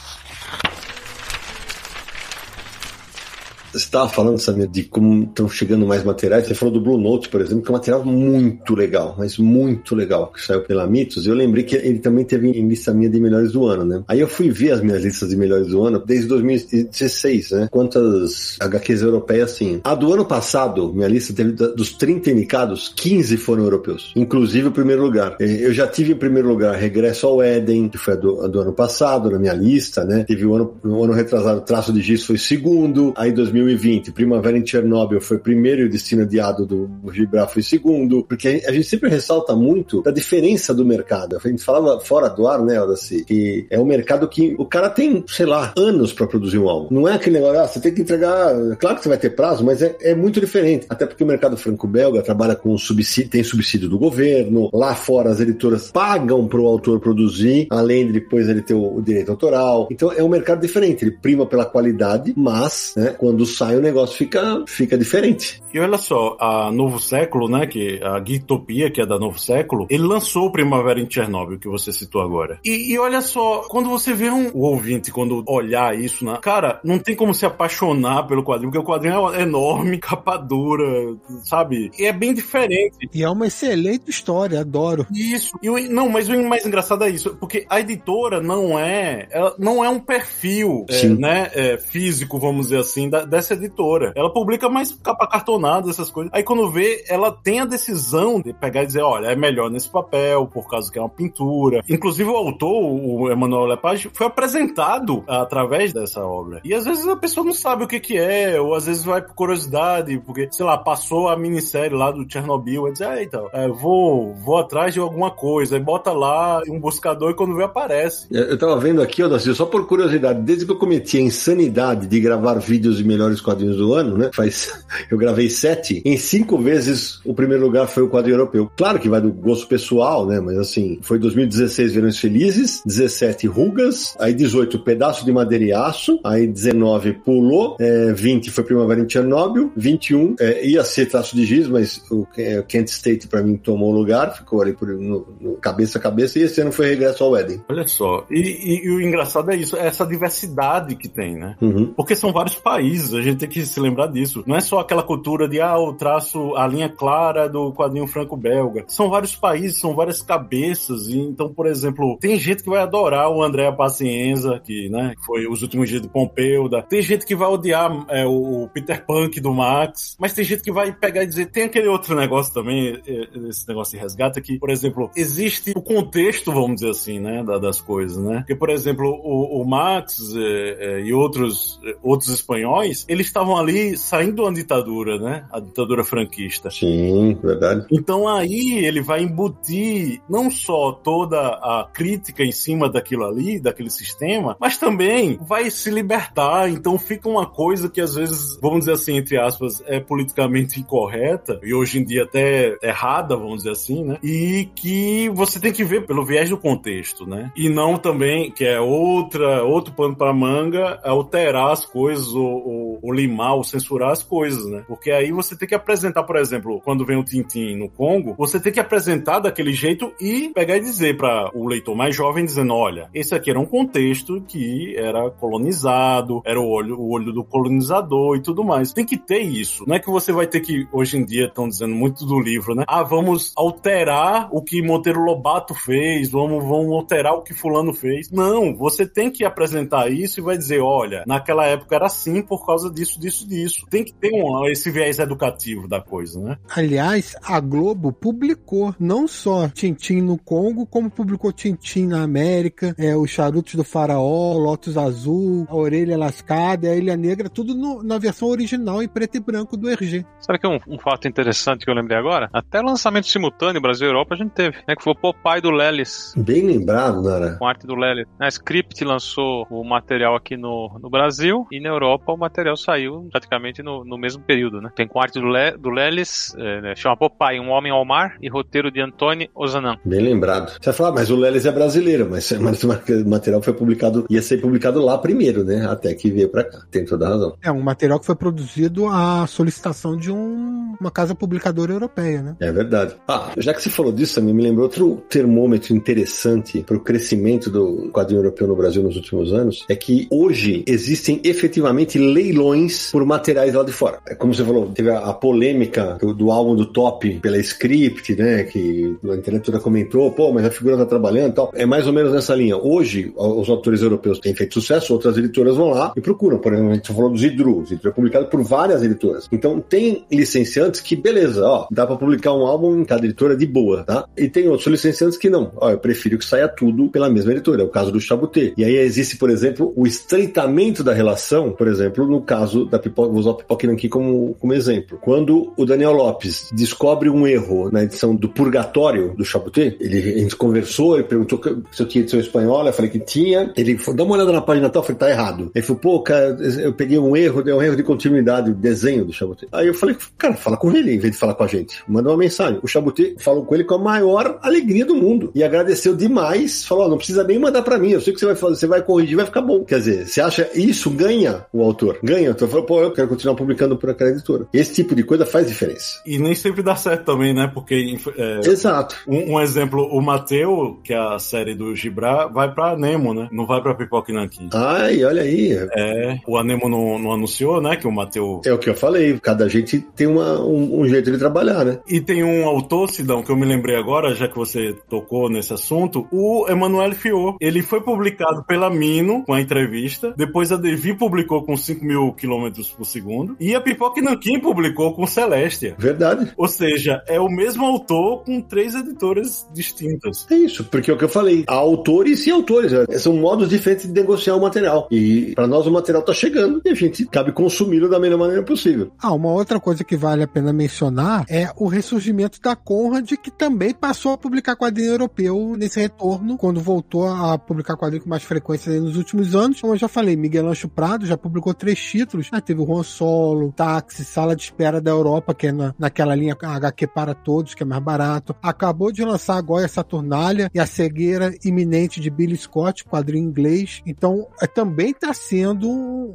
Você estava falando, Samir, de como estão chegando mais materiais. Você falou do Blue Note, por exemplo, que é um material muito legal, mas muito legal, que saiu pela Mitos. Eu lembrei que ele também teve em lista minha de melhores do ano, né? Aí eu fui ver as minhas listas de melhores do ano desde 2016, né? Quantas HQs europeias assim. A do ano passado, minha lista teve dos 30 indicados, 15 foram europeus, inclusive o primeiro lugar. Eu já tive em primeiro lugar Regresso ao Éden, que foi a do, a do ano passado, na minha lista, né? Teve o ano, o ano retrasado, Traço de Giz foi segundo, aí 2000 2020, Primavera em Chernobyl foi primeiro e o Destino Adiado do Vibrar foi segundo, porque a gente sempre ressalta muito da diferença do mercado. A gente falava fora do ar, né, Odaci, que é um mercado que o cara tem, sei lá, anos para produzir um álbum. Não é aquele negócio, ah, você tem que entregar, claro que você vai ter prazo, mas é, é muito diferente. Até porque o mercado franco-belga trabalha com subsídio, tem subsídio do governo, lá fora as editoras pagam para o autor produzir, além de depois ele ter o, o direito autoral. Então é um mercado diferente, ele prima pela qualidade, mas né, quando sai o negócio fica, fica diferente. E olha só, a Novo Século, né, que a Guitopia, que é da Novo Século, ele lançou o Primavera em Chernobyl, que você citou agora. E, e olha só, quando você vê um o ouvinte, quando olhar isso, né, cara, não tem como se apaixonar pelo quadrinho, porque o quadrinho é enorme, capa dura, sabe? E é bem diferente. E é uma excelente história, adoro. Isso. E o, não, mas o mais engraçado é isso, porque a editora não é, ela não é um perfil, é, né, é, físico, vamos dizer assim, da, dessa editora. Ela publica mais capa cartonada essas coisas. Aí quando vê, ela tem a decisão de pegar e dizer, olha, é melhor nesse papel, por causa que é uma pintura. Inclusive o autor, o Emmanuel Lepage, foi apresentado através dessa obra. E às vezes a pessoa não sabe o que que é, ou às vezes vai por curiosidade, porque, sei lá, passou a minissérie lá do Chernobyl, e diz, ah, então, é, vou, vou atrás de alguma coisa, aí bota lá um buscador e quando vê aparece. Eu tava vendo aqui, Odacil, só por curiosidade, desde que eu cometi a insanidade de gravar vídeos de melhores quadrinhos do ano, né? Faz. Eu gravei sete, em cinco vezes o primeiro lugar foi o quadro europeu. Claro que vai do gosto pessoal, né? Mas assim, foi 2016 Verões Felizes, 17 Rugas, aí 18 Pedaço de Madeira e Aço, aí 19 Pulou, é, 20 foi Primavera em Chernobyl, 21 é, ia ser Traço de Giz, mas o é, Kent State para mim tomou o lugar, ficou ali por, no, no, cabeça a cabeça, e esse ano foi Regresso ao Éden. Olha só, e, e, e, o engraçado é isso, é essa diversidade que tem, né? Uhum. Porque são vários países, a gente tem que se lembrar disso. Não é só aquela cultura de ah, o traço, a linha clara do quadrinho franco-belga. São vários países, são várias cabeças. Então, por exemplo, tem gente que vai adorar o André Pacienza, que, né, foi os últimos dias de Pompeuda. Tem gente que vai odiar é, o Peter Punk do Max. Mas tem gente que vai pegar e dizer, tem aquele outro negócio também, esse negócio de resgate que, por exemplo, existe o contexto, vamos dizer assim, né, das coisas, né? Porque, por exemplo, o, o Max é, é, e outros, é, outros espanhóis, eles estavam ali saindo uma ditadura, né? A ditadura franquista. Sim, verdade. Então aí ele vai embutir não só toda a crítica em cima daquilo ali, daquele sistema, mas também vai se libertar. Então fica uma coisa que às vezes, vamos dizer assim, entre aspas, é politicamente incorreta e hoje em dia até errada, vamos dizer assim, né? E que você tem que ver pelo viés do contexto, né? E não também, que é outra, outro pano para manga, alterar as coisas ou, ou, ou limar ou censurar as coisas, né? Porque aí você tem que apresentar, por exemplo, quando vem o Tintin no Congo, você tem que apresentar daquele jeito e pegar e dizer para o leitor mais jovem dizendo, olha, esse aqui era um contexto que era colonizado, era o olho, o olho do colonizador e tudo mais. Tem que ter isso. Não é que você vai ter que, hoje em dia, estão dizendo muito do livro, né? Ah, vamos alterar o que Monteiro Lobato fez, vamos, vamos alterar o que fulano fez. Não, você tem que apresentar isso e vai dizer, olha, naquela época era assim por causa disso, disso, disso. Tem que ter um, esse viés educativo da coisa, né? Aliás, a Globo publicou não só Tintim no Congo, como publicou Tintim na América, é, os charutos do faraó, Lotus Azul, a Orelha Lascada, a Ilha Negra, tudo no, na versão original em preto e branco do RG. Sabe que é um, um, fato interessante que eu lembrei agora? Até lançamento simultâneo Brasil e Europa a gente teve, né? Que foi o Popeye do Lelis. Bem lembrado, Nara. Com arte do Lelis. A Script lançou o material aqui no, no Brasil e na Europa o material saiu praticamente no, no mesmo período, né? Tem com arte do, Le, do Lelis, é, né, chama Popeye, Um Homem ao Mar, e roteiro de Antônio Ozanan. Bem lembrado. Você vai falar, mas o Lelis é brasileiro, mas, mas o material foi publicado, ia ser publicado lá primeiro, né? Até que veio pra cá. Tem toda a razão. É, um material que foi produzido à solicitação de um, uma casa publicadora europeia, né? É verdade. Ah, já que você falou disso, também me lembrou outro termômetro interessante para o crescimento do quadrinho europeu no Brasil nos últimos anos, é que hoje existem efetivamente leilões por materiais lá de fora. É como você falou, teve a, a polêmica do, do, álbum do Top pela Script, né? Que a internet toda comentou, pô, mas a figura tá trabalhando e tal. É mais ou menos nessa linha. Hoje, os autores europeus têm feito sucesso, outras editoras vão lá e procuram. Por exemplo, a gente falou do Zidru. Zidru é publicado por várias editoras. Então, tem licenciantes que, beleza, ó, dá pra publicar um álbum em cada editora de boa, tá? E tem outros licenciantes que não. Ó, eu prefiro que saia tudo pela mesma editora. É o caso do Chabuté. E aí existe, por exemplo, o estreitamento da relação, por exemplo, no caso da pipoca, vou usar o Pipoca aqui como, como exemplo. Quando o Daniel Lopes descobre um erro na edição do Purgatório do Chaputé, ele, a gente conversou, ele perguntou se eu tinha edição espanhola, eu falei que tinha. Ele falou, dá uma olhada na página tal, eu falei, tá errado. Ele falou, pô, cara, eu peguei um erro, deu um erro de continuidade, o desenho do Chaputé. Aí eu falei, cara, fala com ele em vez de falar com a gente. Manda uma mensagem. O Chabuté falou com ele com a maior alegria do mundo e agradeceu demais. Falou: oh, não precisa nem mandar para mim, eu sei que você vai fazer, você vai corrigir, vai ficar bom. Quer dizer, você acha isso ganha o autor? Ganha. Então falou: pô, eu quero continuar publicando por aquela editora. Esse tipo de coisa faz diferença. E nem sempre dá certo também, né? Porque. É, Exato. Um, um, exemplo, o Mateu, que é a série do Gibra, vai pra Nemo, né? Não vai pra Pipoca Nankin. Ai, olha aí. É, o Anemo não, não anunciou, né? Que o Mateu. É o que eu falei, cada gente tem uma, um, um jeito de trabalhar, né? E tem um autor, Sidão, que eu me lembrei agora, já que você tocou nesse assunto, o Emanuel Fior. Ele foi publicado pela Mino com a entrevista, depois a Devi publicou com 5 mil quilômetros por segundo, e a Pipoca Nankin publicou com Celestia. Verdade. Ou seja, é o mesmo autor com três editoras distintas. É isso, porque é o que eu falei, há autores e autores, né? são modos diferentes de negociar o material. E para nós o material tá chegando e a gente cabe consumi-lo da melhor maneira possível. Ah, uma outra coisa que vale a pena mencionar é o ressurgimento da Conrad, que também passou a publicar quadrinho europeu nesse retorno, quando voltou a publicar quadrinho com mais frequência nos últimos anos. Como eu já falei, Miguel Ancho Prado já publicou três títulos. Ah, teve o Juan Solo, Táxi, Sala de Espera da Europa, que é na, naquela linha HQ para todos, que é mais barato. Acabou de lançar agora a Saturnália e a Cegueira Iminente de Billy Scott, quadrinho inglês. Então, é, também está sendo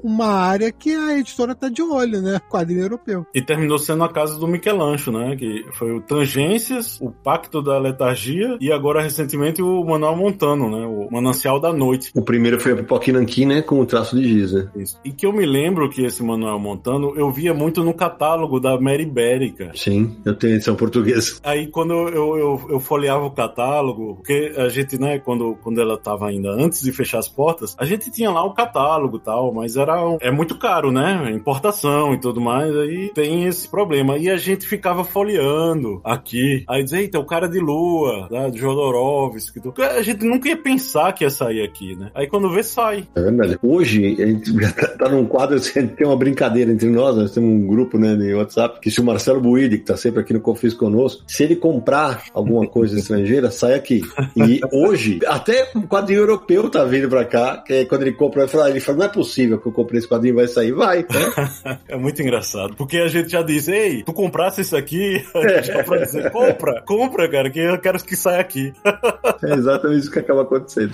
uma área que a editora está de olho, né? Quadrinho europeu. E terminou sendo a casa do Michelangelo, né? Que foi o Tangências, o Pacto da Letargia e agora recentemente o Manuel Montano, né? O Manancial da Noite. O primeiro foi a Pipoca Nankin, né? Com o traço de giz, né? Isso. E que eu me lembro que esse Manuel Montano eu via muito no catálogo da Mary cara. Sim, eu tenho edição portuguesa. Aí quando eu, eu, eu folheava o catálogo, porque a gente, né, quando, quando ela tava ainda antes de fechar as portas, a gente tinha lá o catálogo e tal, mas era é muito caro, né? Importação e tudo mais, aí tem esse problema. E a gente ficava folheando aqui. Aí dizia, eita, o cara de lua, né, de Jodorowsky. A gente nunca ia pensar que ia sair aqui, né? Aí quando vê, sai. É verdade. Hoje, a gente já tá, tá num quadro, tem uma brincadeira entre nós, nós temos um grupo, né, no WhatsApp, que se o Marcelo Buide, que tá sempre aqui no Confis conosco, se ele comprar alguma coisa estrangeira, sai aqui. E hoje, até o quadrinho europeu tá vindo pra cá, que é quando ele compra, ele fala, ele fala, não é possível que eu comprei esse quadrinho vai sair. Vai, né? é muito engraçado, porque a gente já diz, ei, tu comprasse isso aqui, é. já pra dizer, compra, compra, cara, que eu quero que saia aqui. é exatamente isso que acaba acontecendo.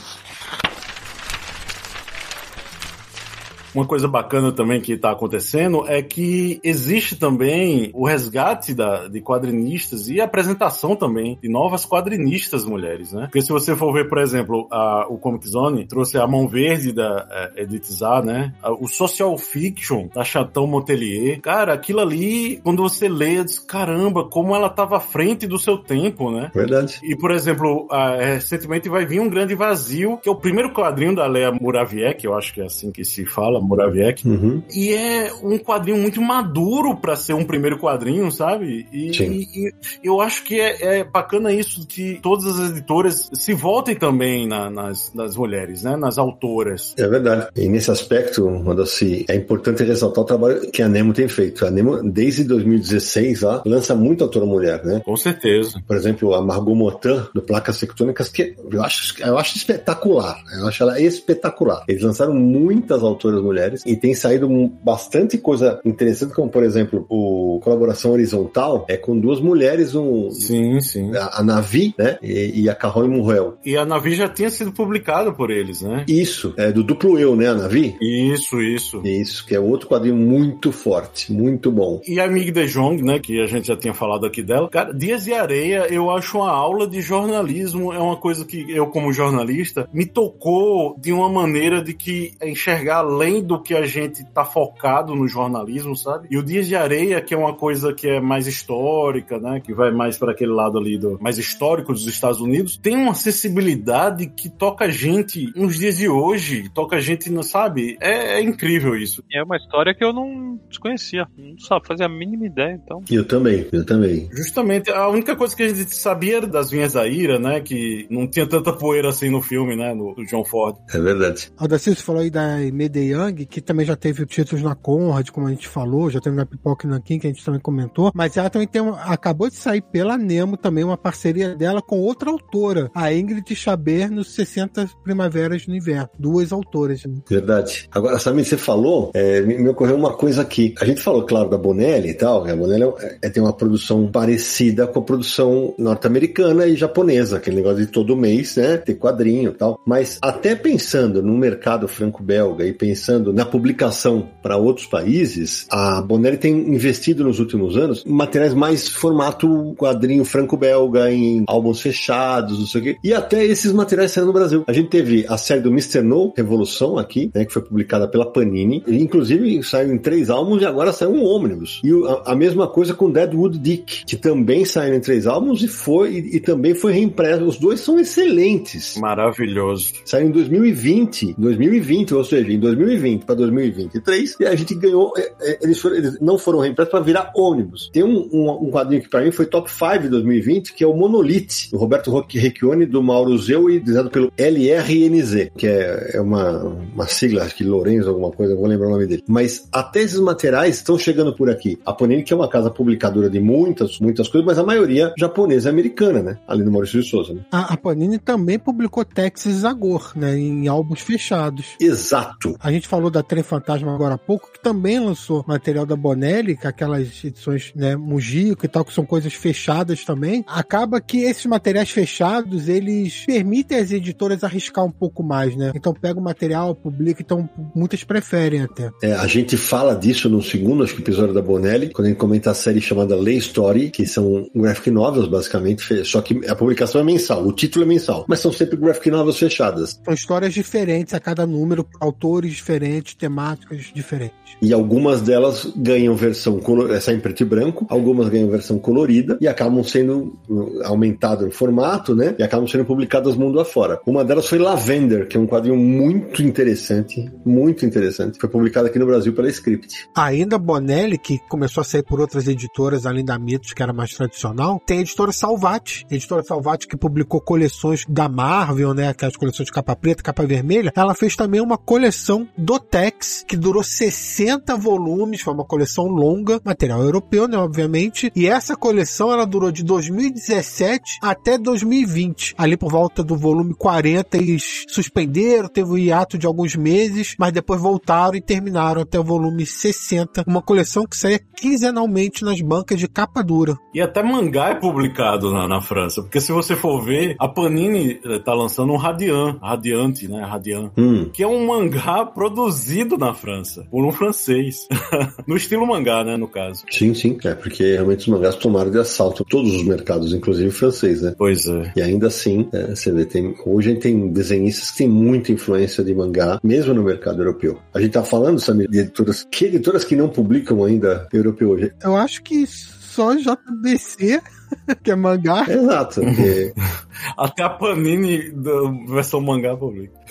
Uma coisa bacana também que está acontecendo é que existe também o resgate da, de quadrinistas e a apresentação também de novas quadrinistas mulheres, né? Porque se você for ver, por exemplo, a, o Comic Zone trouxe a Mão Verde da é, Editizar, né? O Social Fiction da Chateau Motelier. Cara, aquilo ali, quando você lê, diz, caramba, como ela estava à frente do seu tempo, né? Verdade. E, por exemplo, a, recentemente vai vir um grande vazio, que é o primeiro quadrinho da Lea Muraviec, eu acho que é assim que se fala, Moraviec. Uhum. E é um quadrinho muito maduro para ser um primeiro quadrinho, sabe? E, e, e eu acho que é, é, bacana isso que todas as editoras se voltem também na, nas, nas mulheres, né? Nas autoras. É verdade. E nesse aspecto, Rodolfi, é importante ressaltar o trabalho que a Nemo tem feito. A Nemo, desde 2016, lá, lança muita autora mulher, né? Com certeza. Por exemplo, a Margot Motin, do Placas Tectônicas, que eu acho, eu acho espetacular. Eu acho ela espetacular. Eles lançaram muitas autoras mulheres mulheres e tem saído bastante coisa interessante, como por exemplo, o Colaboração Horizontal é com duas mulheres, um, sim, sim. A, a Navi, né? E, e a Carol Murrell. E a Navi já tinha sido publicada por eles, né? Isso, é do duplo eu, né, a Navi? Isso, isso. Isso, que é outro quadrinho muito forte, muito bom. E a Mig de Jong, né, que a gente já tinha falado aqui dela. Cara, Dias de Areia, eu acho uma aula de jornalismo, é uma coisa que eu, como jornalista, me tocou de uma maneira de que enxergar além do do que a gente tá focado no jornalismo, sabe? E o Dias de Areia, que é uma coisa que é mais histórica, né? Que vai mais para aquele lado ali do mais histórico dos Estados Unidos, tem uma acessibilidade que toca a gente nos dias de hoje, toca a gente, não sabe? É, é incrível isso. É uma história que eu não desconhecia, não sabe, fazia a mínima ideia, então. Eu também, eu também. Justamente, a única coisa que a gente sabia era das Vinhas da Ira, né? Que não tinha tanta poeira assim no filme, né? No, do John Ford. É verdade. Aldacir, você falou aí da Medeian, Sangue, que também já teve títulos na Conrad, como a gente falou, já teve na Pipoca Nankin, que a gente também comentou, mas ela também tem acabou de sair pela Nemo também uma parceria dela com outra autora, a Ingrid Chaber, nos 60 Primaveras no Inverno. Duas autoras. Né? Verdade. Agora, sabe, você falou, é, me, me, ocorreu uma coisa aqui. A gente falou, claro, da Bonelli e tal, a Bonelli é, é, tem uma produção parecida com a produção norte-americana e japonesa, aquele negócio de todo mês, né, ter quadrinho e tal. Mas até pensando no mercado franco-belga e pensando na publicação para outros países, a Bonelli tem investido nos últimos anos em materiais mais formato quadrinho franco-belga, em álbuns fechados, não sei o quê. E até esses materiais saíram no Brasil. A gente teve a série do Mr. No, Revolução, aqui, né, que foi publicada pela Panini. E, inclusive, saiu em três álbuns e agora saiu um ônibus. E a, a mesma coisa com Deadwood Dick, que também saiu em três álbuns e foi e, e também foi reimpresso. Os dois são excelentes. Maravilhoso. Saiu em 2020, 2020, ou seja, em 2020 para 2023, e a gente ganhou. É, é, eles, foram, eles não foram reimpressos para virar ônibus. Tem um, um, um quadrinho que para mim foi top 5 de 2020, que é o Monolith, do Roberto Recchione, do Mauro Zeu e desenhado pelo LRNZ, que é, é uma, uma sigla, acho que Lourenço, alguma coisa, não vou lembrar o nome dele. Mas até esses materiais estão chegando por aqui. A Panini, que é uma casa publicadora de muitas, muitas coisas, mas a maioria japonesa e americana, né? Ali no Maurício de Souza, né? A, a Panini também publicou Texas Zagor, né? Em álbuns fechados. Exato. A gente falou da Trem Fantasma agora há pouco, que também lançou material da Bonelli, é aquelas edições, né, Mujico e tal, que são coisas fechadas também. Acaba que esses materiais fechados, eles permitem às editoras arriscar um pouco mais, né? Então pega o material, publica, então muitas preferem até. É, a gente fala disso no segundo, acho que episódio da Bonelli, quando a gente comenta a série chamada Lay Story, que são graphic novels, basicamente, só que a publicação é mensal, o título é mensal, mas são sempre graphic novels fechadas. São histórias diferentes a cada número, autores diferentes, temáticas diferentes. E algumas delas ganham versão essa em preto e branco, algumas ganham versão colorida e acabam sendo uh, aumentado no formato, né? E acabam sendo publicadas mundo afora. Uma delas foi Lavender, que é um quadrinho muito interessante, muito interessante. Foi publicado aqui no Brasil pela Script. Ainda Bonelli, que começou a sair por outras editoras além da Mitos, que era mais tradicional, tem a editora Salvati. A editora Salvati que publicou coleções da Marvel, né? Aquelas coleções de capa preta, capa vermelha. Ela fez também uma coleção do Tex, que durou 60 volumes, foi uma coleção longa, material europeu, né? Obviamente. E essa coleção ela durou de 2017 até 2020. Ali por volta do volume 40, eles suspenderam, teve o um hiato de alguns meses, mas depois voltaram e terminaram até o volume 60. Uma coleção que saía quinzenalmente nas bancas de capa dura. E até mangá é publicado na, na França, porque se você for ver, a Panini eh, tá lançando um Radiant, Radiante, né? Radiant, hum. que é um mangá produzido na França, por um francês. no estilo mangá, né, no caso. Sim, sim, é porque realmente os mangás tomaram de assalto todos os mercados, inclusive francês, né? Pois é. E ainda assim, é, você vê, tem, hoje a gente tem desenhistas que têm muita influência de mangá, mesmo no mercado europeu. A gente tá falando, Samir, de editoras, que editoras que não publicam ainda europeu hoje? Eu acho que só JBC que é mangá. Exato. Porque... Até a Panini da versão mangá publica.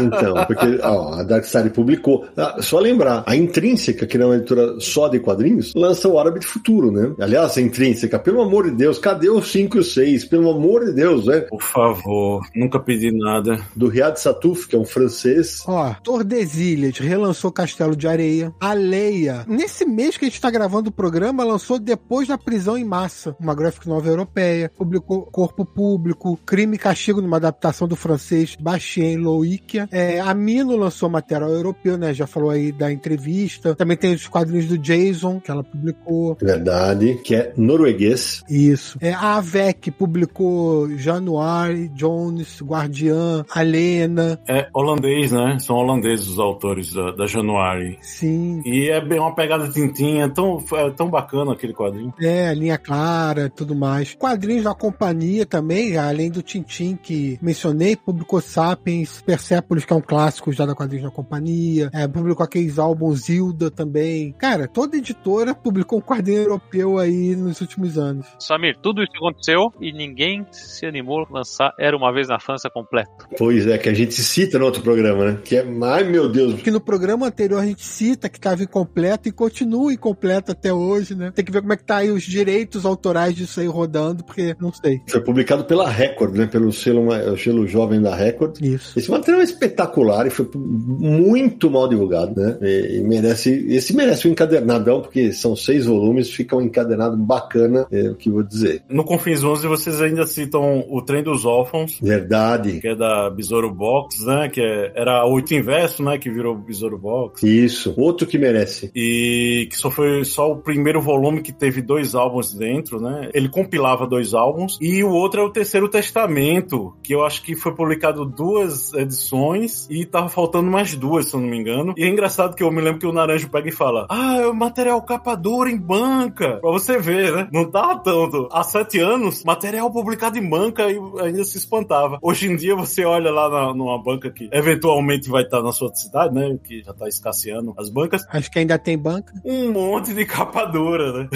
Então, porque ó, a Darkside publicou. Ah, só lembrar, a Intrínseca, que não é uma editora só de quadrinhos, lança o Árabe de Futuro, né? Aliás, a Intrínseca, pelo amor de Deus, cadê os 5 e o 6? Pelo amor de Deus, né? Por favor, nunca pedi nada. Do Riad Satouf, que é um francês. Ó, Tordesilhas relançou Castelo de Areia. A Leia, nesse mês que a gente tá gravando o programa, lançou Depois da Prisão em Massa, uma graphic nova europeia, publicou Corpo Público, Crime e Castigo, numa adaptação do francês Bastien Loicia. É, a Mino lançou material europeu, né? Já falou aí da entrevista. Também tem os quadrinhos do Jason, que ela publicou. Verdade, que é norueguês. Isso. É, a AVEC publicou January, Jones, Guardiã, Alena. É holandês, né? São holandeses os autores da, da January. Sim. E é bem uma pegada tintinha, é tão, é tão bacana aquele quadrinho. É, linha clara, tudo mais. Quadrinhos da companhia também, além do Tintim que mencionei, publicou Sapiens, Persepolis, que é um clássico já da Quadrinhos da Companhia, é, publicou aqueles álbuns Hilda também. Cara, toda editora publicou um quadrinho europeu aí nos últimos anos. Samir, tudo isso aconteceu e ninguém se animou a lançar Era Uma Vez na França completo. Pois é, que a gente cita no outro programa, né? Que é, ai meu Deus. Que no programa anterior a gente cita que estava incompleto e continua incompleto até hoje, né? Tem que ver como é que tá aí os direitos autorais disso isso aí rodando, porque não sei. Foi publicado pela Record, né? Pelo selo, selo jovem da Record. Isso. Esse material é espetacular e foi muito mal divulgado, né? E, e merece, esse merece um encadernadão, porque são seis volumes, fica um encadernado bacana, é o que eu vou dizer. No Confins 11 vocês ainda citam o Trem dos Órfãos. Verdade. Que é da Besouro Box, né? Que é, era oito inverso, né? Que virou Besouro Box. Isso. Outro que merece. E que só foi só o primeiro volume que teve dois álbuns dentro, né? Ele compilava dois álbuns. E o outro é o Terceiro Testamento, que eu acho que foi publicado duas edições e tava faltando mais duas, se eu não me engano. E é engraçado que eu me lembro que o Naranjo pega e fala: Ah, é o material capa dura em banca. Pra você ver, né? Não tava tanto. Há sete anos, material publicado em banca e ainda se espantava. Hoje em dia você olha lá na, numa banca que eventualmente vai estar na sua cidade, né? Que já tá escasseando as bancas. Acho que ainda tem banca. Um monte de capa dura, né?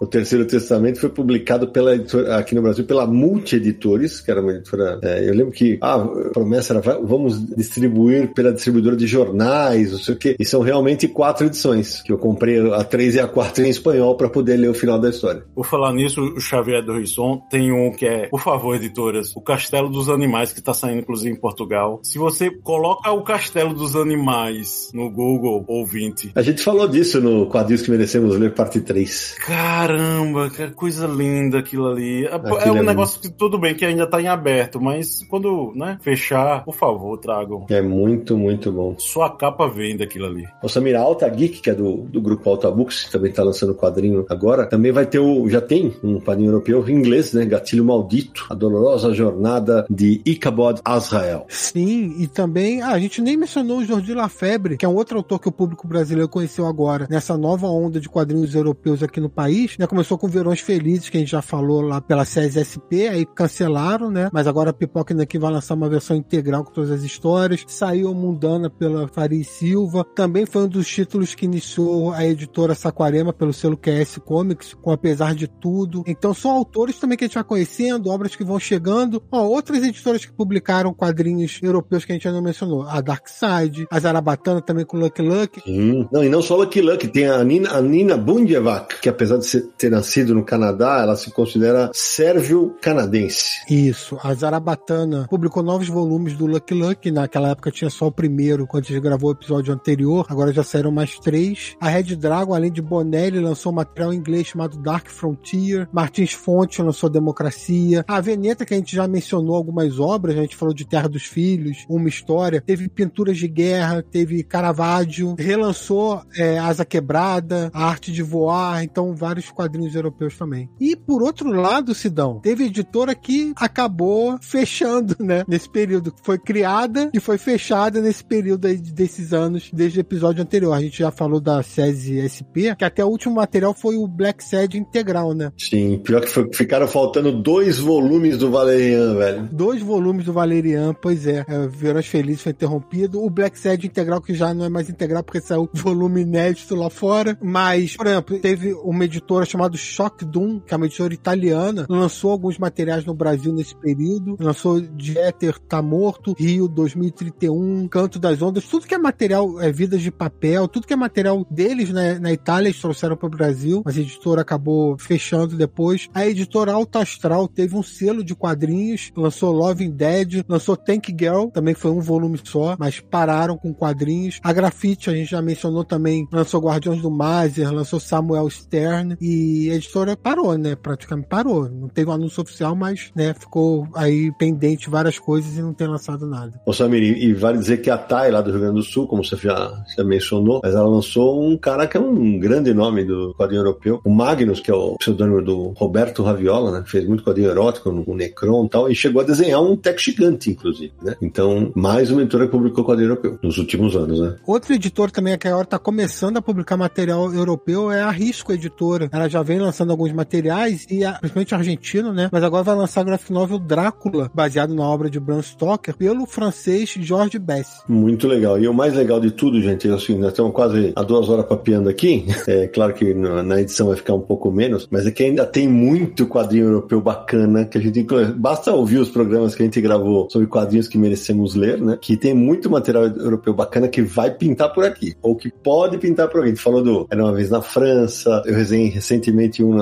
o Terceiro Testamento foi publicado pela editora, aqui no Brasil pela Multi Editores, que era uma editora. É, eu lembro que ah, a promessa era vamos distribuir pela distribuidora de jornais, não sei o quê. E são realmente quatro edições, que eu comprei a três e a quatro em espanhol para poder ler o final da história. Por falar nisso, o Xavier do Risson tem um que é, por favor, editoras, o Castelo dos Animais, que tá saindo inclusive em Portugal. Se você coloca o Castelo dos Animais no Google ouvinte. A gente falou disso no Quadrinhos que Merecemos Ler, parte 3. Caramba, que coisa linda aquilo ali. É, aquilo é um é negócio que tudo bem que ainda tá em aberto, mas quando, né, fechar, por favor, tragam. É muito, muito bom. Sua capa vende aquilo ali. O Samir Alta Geek, que é do, do grupo Alta Books, que também tá lançando quadrinho agora, também vai ter o, já tem um quadrinho europeu em inglês, né, Gatilho Maldito, a dolorosa jornada de Ichabod Azrael. Sim, e também, ah, a gente nem mencionou o Jordi Lafebre, que é um outro autor que o público brasileiro conheceu agora, nessa nova onda de quadrinhos europeus aqui no país, né, começou com Verões Felizes, que a gente já falou lá pela CSSP, aí cancelaram, né, mas agora a Pipoca ainda aqui vai lançar uma versão integral todas as histórias, saiu Mundana pela Faria Silva, também foi um dos títulos que iniciou a editora Saquarema pelo selo QS Comics, com Apesar de Tudo, então são autores também que a gente vai conhecendo, obras que vão chegando, ó, outras editoras que publicaram quadrinhos europeus que a gente ainda não mencionou, a Dark Side, a Zarabatana também com Lucky Luck. Hum. Não, e não só Lucky Luck, tem a Nina, a Nina Bundjevac, que apesar de ser, ter nascido no Canadá, ela se considera sérvio-canadense. Isso, a Zarabatana publicou novos volumes do Lucky Luck, naquela época tinha só o primeiro, quando a gente gravou o episódio anterior, agora já saíram mais três. A Red Dragon, além de Bonelli, lançou um material em inglês chamado Dark Frontier, Martins Fonte lançou Democracia, a Veneta, que a gente já mencionou algumas obras, a gente falou de Terra dos Filhos, Uma História, teve Pinturas de Guerra, teve Caravaggio, relançou é, Asa Quebrada, A Arte de Voar, então vários quadrinhos europeus também. E por outro lado, Sidão, teve editora que acabou fechando, né, nesse período, foi criada e foi fechada nesse período aí desses anos, desde o episódio anterior. A gente já falou da SESI SP, que até o último material foi o Black Sad integral, né? Sim, pior que foi, ficaram faltando dois volumes do Valerian, velho. Dois volumes do Valerian, pois é. é Verões Felizes foi interrompido. O Black Sad integral, que já não é mais integral porque saiu volume inédito lá fora. Mas, por exemplo, teve uma editora chamada Shock Doom, que é uma editora italiana, lançou alguns materiais no Brasil nesse período. Lançou Jeter Tá Morto, Rio 2031, Canto das Ondas, tudo que é material, é Vidas de Papel, tudo que é material deles né, na Itália, eles trouxeram para o Brasil, mas a editora acabou fechando depois. A editora Alta Astral teve um selo de quadrinhos, lançou Love in Dead, lançou Tank Girl, também foi um volume só, mas pararam com quadrinhos. A Grafite, a gente já mencionou também, lançou Guardiões do Mazer, lançou Samuel Stern e a editora parou, né? Praticamente parou. Não teve um anúncio oficial, mas né, ficou aí pendente várias coisas e não tem lançado nada. Ô Samir, e vale dizer que a Thay lá do Rio Grande do Sul, como você já, já mencionou, mas ela lançou um cara que é um grande nome do quadrinho europeu, o Magnus, que é o pseudônimo do Roberto Raviola, né? Fez muito quadrinho erótico com o Necron e tal, e chegou a desenhar um tech gigante, inclusive, né? Então, mais uma editora que publicou quadrinho europeu nos últimos anos, né? Outro editor também que agora está começando a publicar material europeu é a Risco Editora. Ela já vem lançando alguns materiais, e a, principalmente argentino, né? Mas agora vai lançar a graphic novel Drácula, baseado na obra de Bram Stoker, pelo francês George Bess. Muito legal. E o mais legal de tudo, gente, é assim, nós estamos quase a duas horas papiando aqui. É claro que na edição vai ficar um pouco menos, mas é que ainda tem muito quadrinho europeu bacana que a gente basta ouvir os programas que a gente gravou sobre quadrinhos que merecemos ler, né? Que tem muito material europeu bacana que vai pintar por aqui, ou que pode pintar por aqui. A gente falou do Era uma vez na França, eu resenhei recentemente um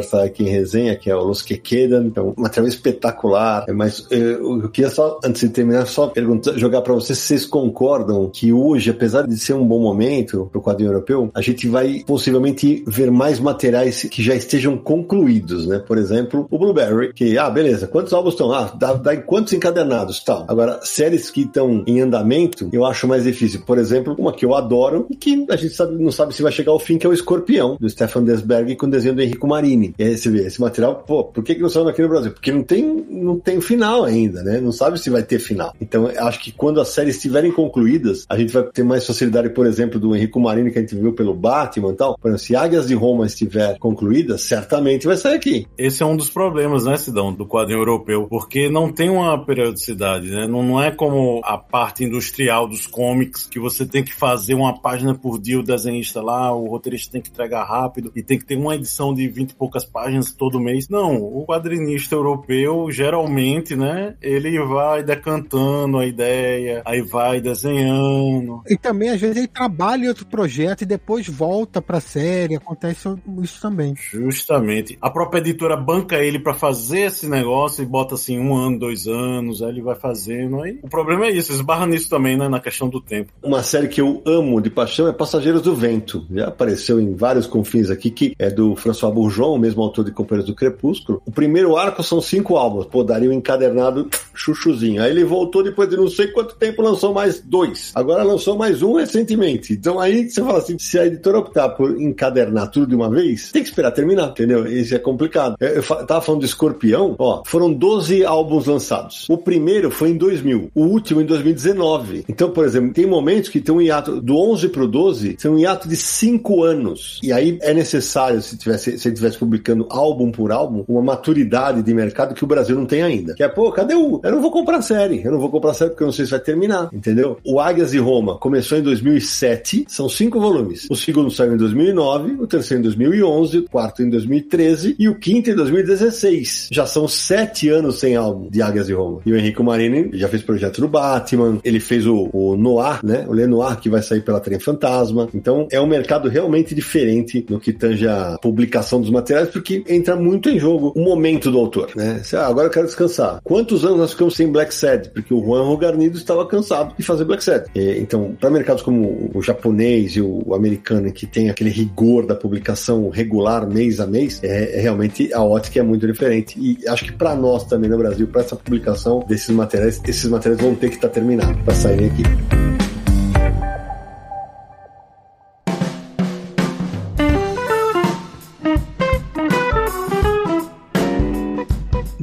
estar aqui em resenha, que é o Los Que Quedan, é um material espetacular. É, mas eu, eu queria só, antes de terminar, só perguntar, jogar para vocês se vocês concordam que hoje, apesar de ser um bom momento para o quadrinho europeu, a gente vai possivelmente ver mais materiais que já estejam concluídos, né? Por exemplo, o Blueberry, que, ah, beleza, quantos álbuns estão? Ah, dá, dá quantos encadernados? Tal. Agora, séries que estão em andamento, eu acho mais difícil. Por exemplo, uma que eu adoro e que a gente sabe, não sabe se vai chegar ao fim, que é o Escorpião, do Stefan Desberg com desenho do Enrico Marini. E aí você vê, esse material, pô, por que, que não saiu aqui no Brasil? Porque não tem, não tem final ainda, né? Não sabe se vai ter final. Então, acho que quando as séries estiverem concluídas, a gente vai ter mais facilidade, por exemplo, do Enrico Marini que a gente viu pelo Batman e tal. Por exemplo, se Águias de Roma estiver concluída, certamente vai sair aqui. Esse é um dos problemas, né, Sidão, do quadrinho europeu, porque não tem uma periodicidade, né? Não, não é como a parte industrial dos cómics, que você tem que fazer uma página por dia, o desenhista lá, o roteirista tem que entregar rápido e tem que ter uma edição de 20 e poucas páginas todo mês. Não, o quadrinista europeu, geralmente, né, ele vai decantando a ideia, aí vai desenhando. E também, às vezes, ele trabalha em outro projeto e depois volta pra série. Acontece isso também. Justamente. A própria editora banca ele para fazer esse negócio e bota assim um ano, dois anos, aí ele vai fazendo. Aí o problema é isso, esbarra nisso também, né? Na questão do tempo. Uma série que eu amo de paixão é Passageiros do Vento. Já apareceu em vários confins aqui, que é do François Bourgeon, o mesmo autor de Companheiros do Crepúsculo. O primeiro arco são cinco álbuns. Pô, daria um encadernado chuchuzinho. Aí ele voltou depois de não sei quanto tempo, lançou mais dois. Agora lançou mais um recentemente. Então aí você fala assim, se a editora optar por encadernar tudo de uma vez, tem que esperar terminar, entendeu? Isso é complicado. Eu, eu tava falando de Escorpião, ó, foram 12 álbuns lançados. O primeiro foi em 2000, o último em 2019. Então, por exemplo, tem momentos que tem um hiato do 11 pro 12, tem um hiato de 5 anos. E aí é necessário, se tivesse, se ele estivesse publicando álbum por álbum, uma maturidade de mercado que o Brasil não tem ainda. Que é, pô, cadê o. Eu não vou comprar série. Eu não vou comprar série porque eu não sei se vai terminar, entendeu? O Águias de Roma começou em 2007, são cinco volumes. O segundo saiu em 2009, o terceiro em 2011, o quarto em 2013 e o quinto em 2016. Já são sete anos sem álbum de Águias de Roma. E o Henrique Marini já fez projeto do Batman, ele fez o, o Noir, né? O Lenoir que vai sair pela Trem Fantasma. Então é um mercado realmente diferente no que tange a publicação dos materiais, porque entra muito em jogo o momento do autor, né? Ah, agora eu quero descansar. Quantos anos nós ficamos sem Black Sad? Porque o Juan Rogarnido estava cansado de fazer Black Sad. E, então, para mercados como o japonês e o americano, que tem aquele rigor da publicação regular mês a mês, é, é realmente a ótica é muito diferente. E acho que para nós também no Brasil, para essa publicação desses materiais, esses materiais vão ter que estar tá terminados para saírem aqui.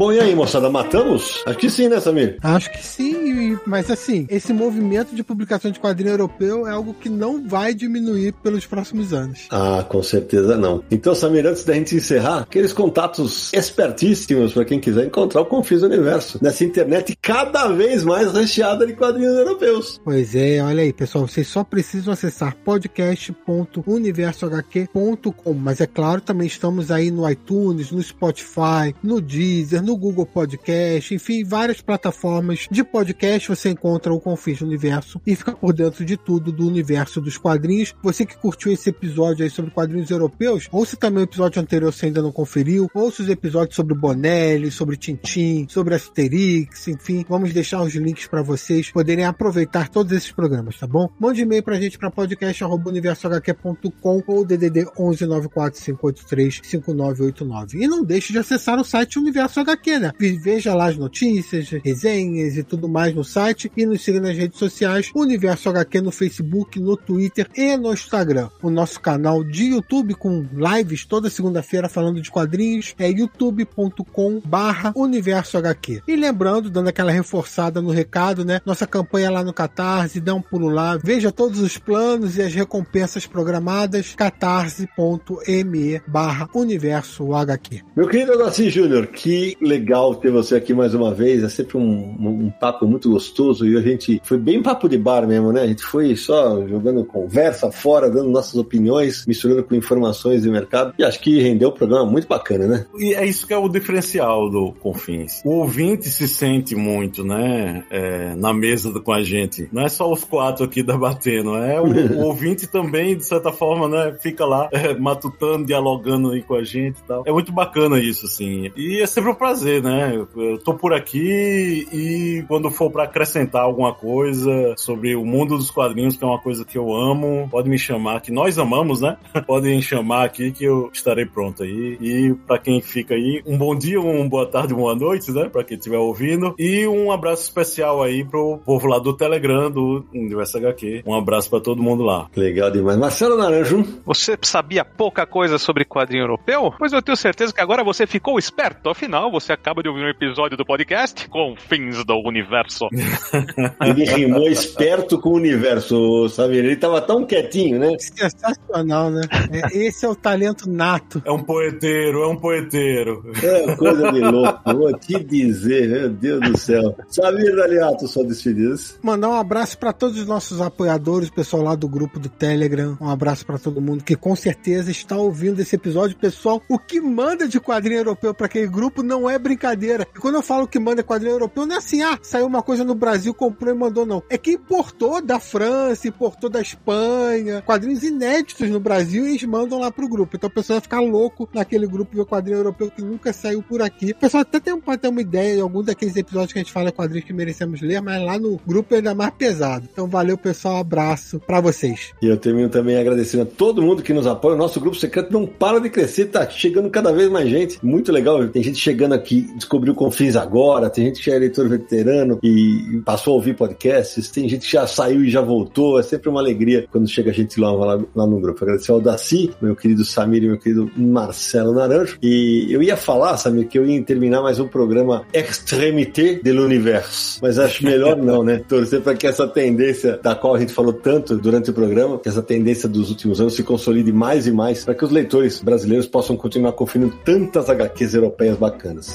Bom, e aí, moçada, matamos? Acho que sim, né, Samir? Acho que sim, mas assim, esse movimento de publicação de quadrinho europeu é algo que não vai diminuir pelos próximos anos. Ah, com certeza não. Então, Samir, antes da gente encerrar, aqueles contatos espertíssimos para quem quiser encontrar o Confis Universo nessa internet cada vez mais recheada de quadrinhos europeus. Pois é, olha aí, pessoal, vocês só precisam acessar podcast.universohq.com, mas é claro, também estamos aí no iTunes, no Spotify, no Deezer, no Google Podcast, enfim, várias plataformas de podcast você encontra o Confins do Universo e fica por dentro de tudo do universo dos quadrinhos. Você que curtiu esse episódio aí sobre quadrinhos europeus, ouça também o episódio anterior se ainda não conferiu, ouça os episódios sobre Bonelli, sobre Tintin, sobre Asterix, enfim, vamos deixar os links para vocês poderem aproveitar todos esses programas, tá bom? Mande e-mail pra gente para podcast@universohq.com ou DDD 11945835989 e não deixe de acessar o site Universo HQ Né? Veja lá as notícias, resenhas e tudo mais no site e nos siga nas redes sociais, Universo HQ no Facebook, no Twitter e no Instagram. O nosso canal de YouTube com lives toda segunda-feira falando de quadrinhos é youtube.com barra Universo HQ. E lembrando, dando aquela reforçada no recado, né? Nossa campanha lá no Catarse, dá um pulo lá, veja todos os planos e as recompensas programadas, catarse.me barra Universo HQ. Meu querido Agostinho Júnior, que legal ter você aqui mais uma vez. É sempre um, um, papo muito gostoso e a gente foi bem papo de bar mesmo, né? A gente foi só jogando conversa fora, dando nossas opiniões, misturando com informações de mercado e acho que rendeu um programa muito bacana, né? E é isso que é o diferencial do Confins. O ouvinte se sente muito, né? É, na mesa com a gente. Não é só os quatro aqui debatendo, é o, o ouvinte também, de certa forma, né? Fica lá é, matutando, dialogando aí com a gente e tal. É muito bacana isso, assim. E é sempre um prazer, né? Eu tô por aqui e quando for para acrescentar alguma coisa sobre o mundo dos quadrinhos, que é uma coisa que eu amo, pode me chamar, que nós amamos, né? Podem chamar aqui que eu estarei pronto aí. E para quem fica aí, um bom dia, uma boa tarde, uma boa noite, né? Para quem estiver ouvindo. E um abraço especial aí pro povo lá do Telegram, do Universo HQ. Um abraço para todo mundo lá. Legal demais. Marcelo Naranjo. Você sabia pouca coisa sobre quadrinho europeu? Pois eu tenho certeza que agora você ficou esperto. Afinal, você acaba de ouvir um episódio do podcast com fins do universo. Ele rimou esperto com o universo, sabe? Ele tava tão quietinho, né? Sensacional, né? É, esse é o talento nato. É um poeteiro, é um poeteiro. É coisa de louco. Vou te dizer, meu Deus do céu. Samir Daliato, só despedidas. Mandar um abraço para todos os nossos apoiadores, o pessoal lá do grupo do Telegram. Um abraço para todo mundo que com certeza está ouvindo esse episódio. Pessoal, o que manda de quadrinho europeu para aquele grupo não é brincadeira. E quando eu falo que manda quadrinho europeu, não é assim, ah, saiu uma coisa no Brasil, comprou e mandou, não. É que importou da França, importou da Espanha, quadrinhos inéditos no Brasil e eles mandam lá pro grupo. Então o pessoal vai ficar louco naquele grupo ver quadrinho europeu que nunca saiu por aqui. O pessoal até tem, pode ter uma ideia de algum daqueles episódios que a gente fala quadrinhos que merecemos ler, mas lá no grupo é ainda mais pesado. Então valeu, pessoal. Um abraço para vocês. E eu termino também agradecendo a todo mundo que nos apoia. O nosso grupo secreto não para de crescer, tá chegando cada vez mais gente. Muito legal. Tem gente chegando aqui, descobriu Confins agora, tem gente que é leitor veterano e passou a ouvir podcasts, tem gente que já saiu e já voltou. É sempre uma alegria quando chega gente lá, lá, no grupo. Agradecer ao Daci, meu querido Samir e meu querido Marcelo Naranjo. E eu ia falar, Samir, que eu ia terminar mais um programa Extremité de l'Universe. Mas acho melhor não, né? Torcer para que essa tendência da qual a gente falou tanto durante o programa, que essa tendência dos últimos anos se consolide mais e mais, para que os leitores brasileiros possam continuar conferindo tantas HQs europeias bacanas.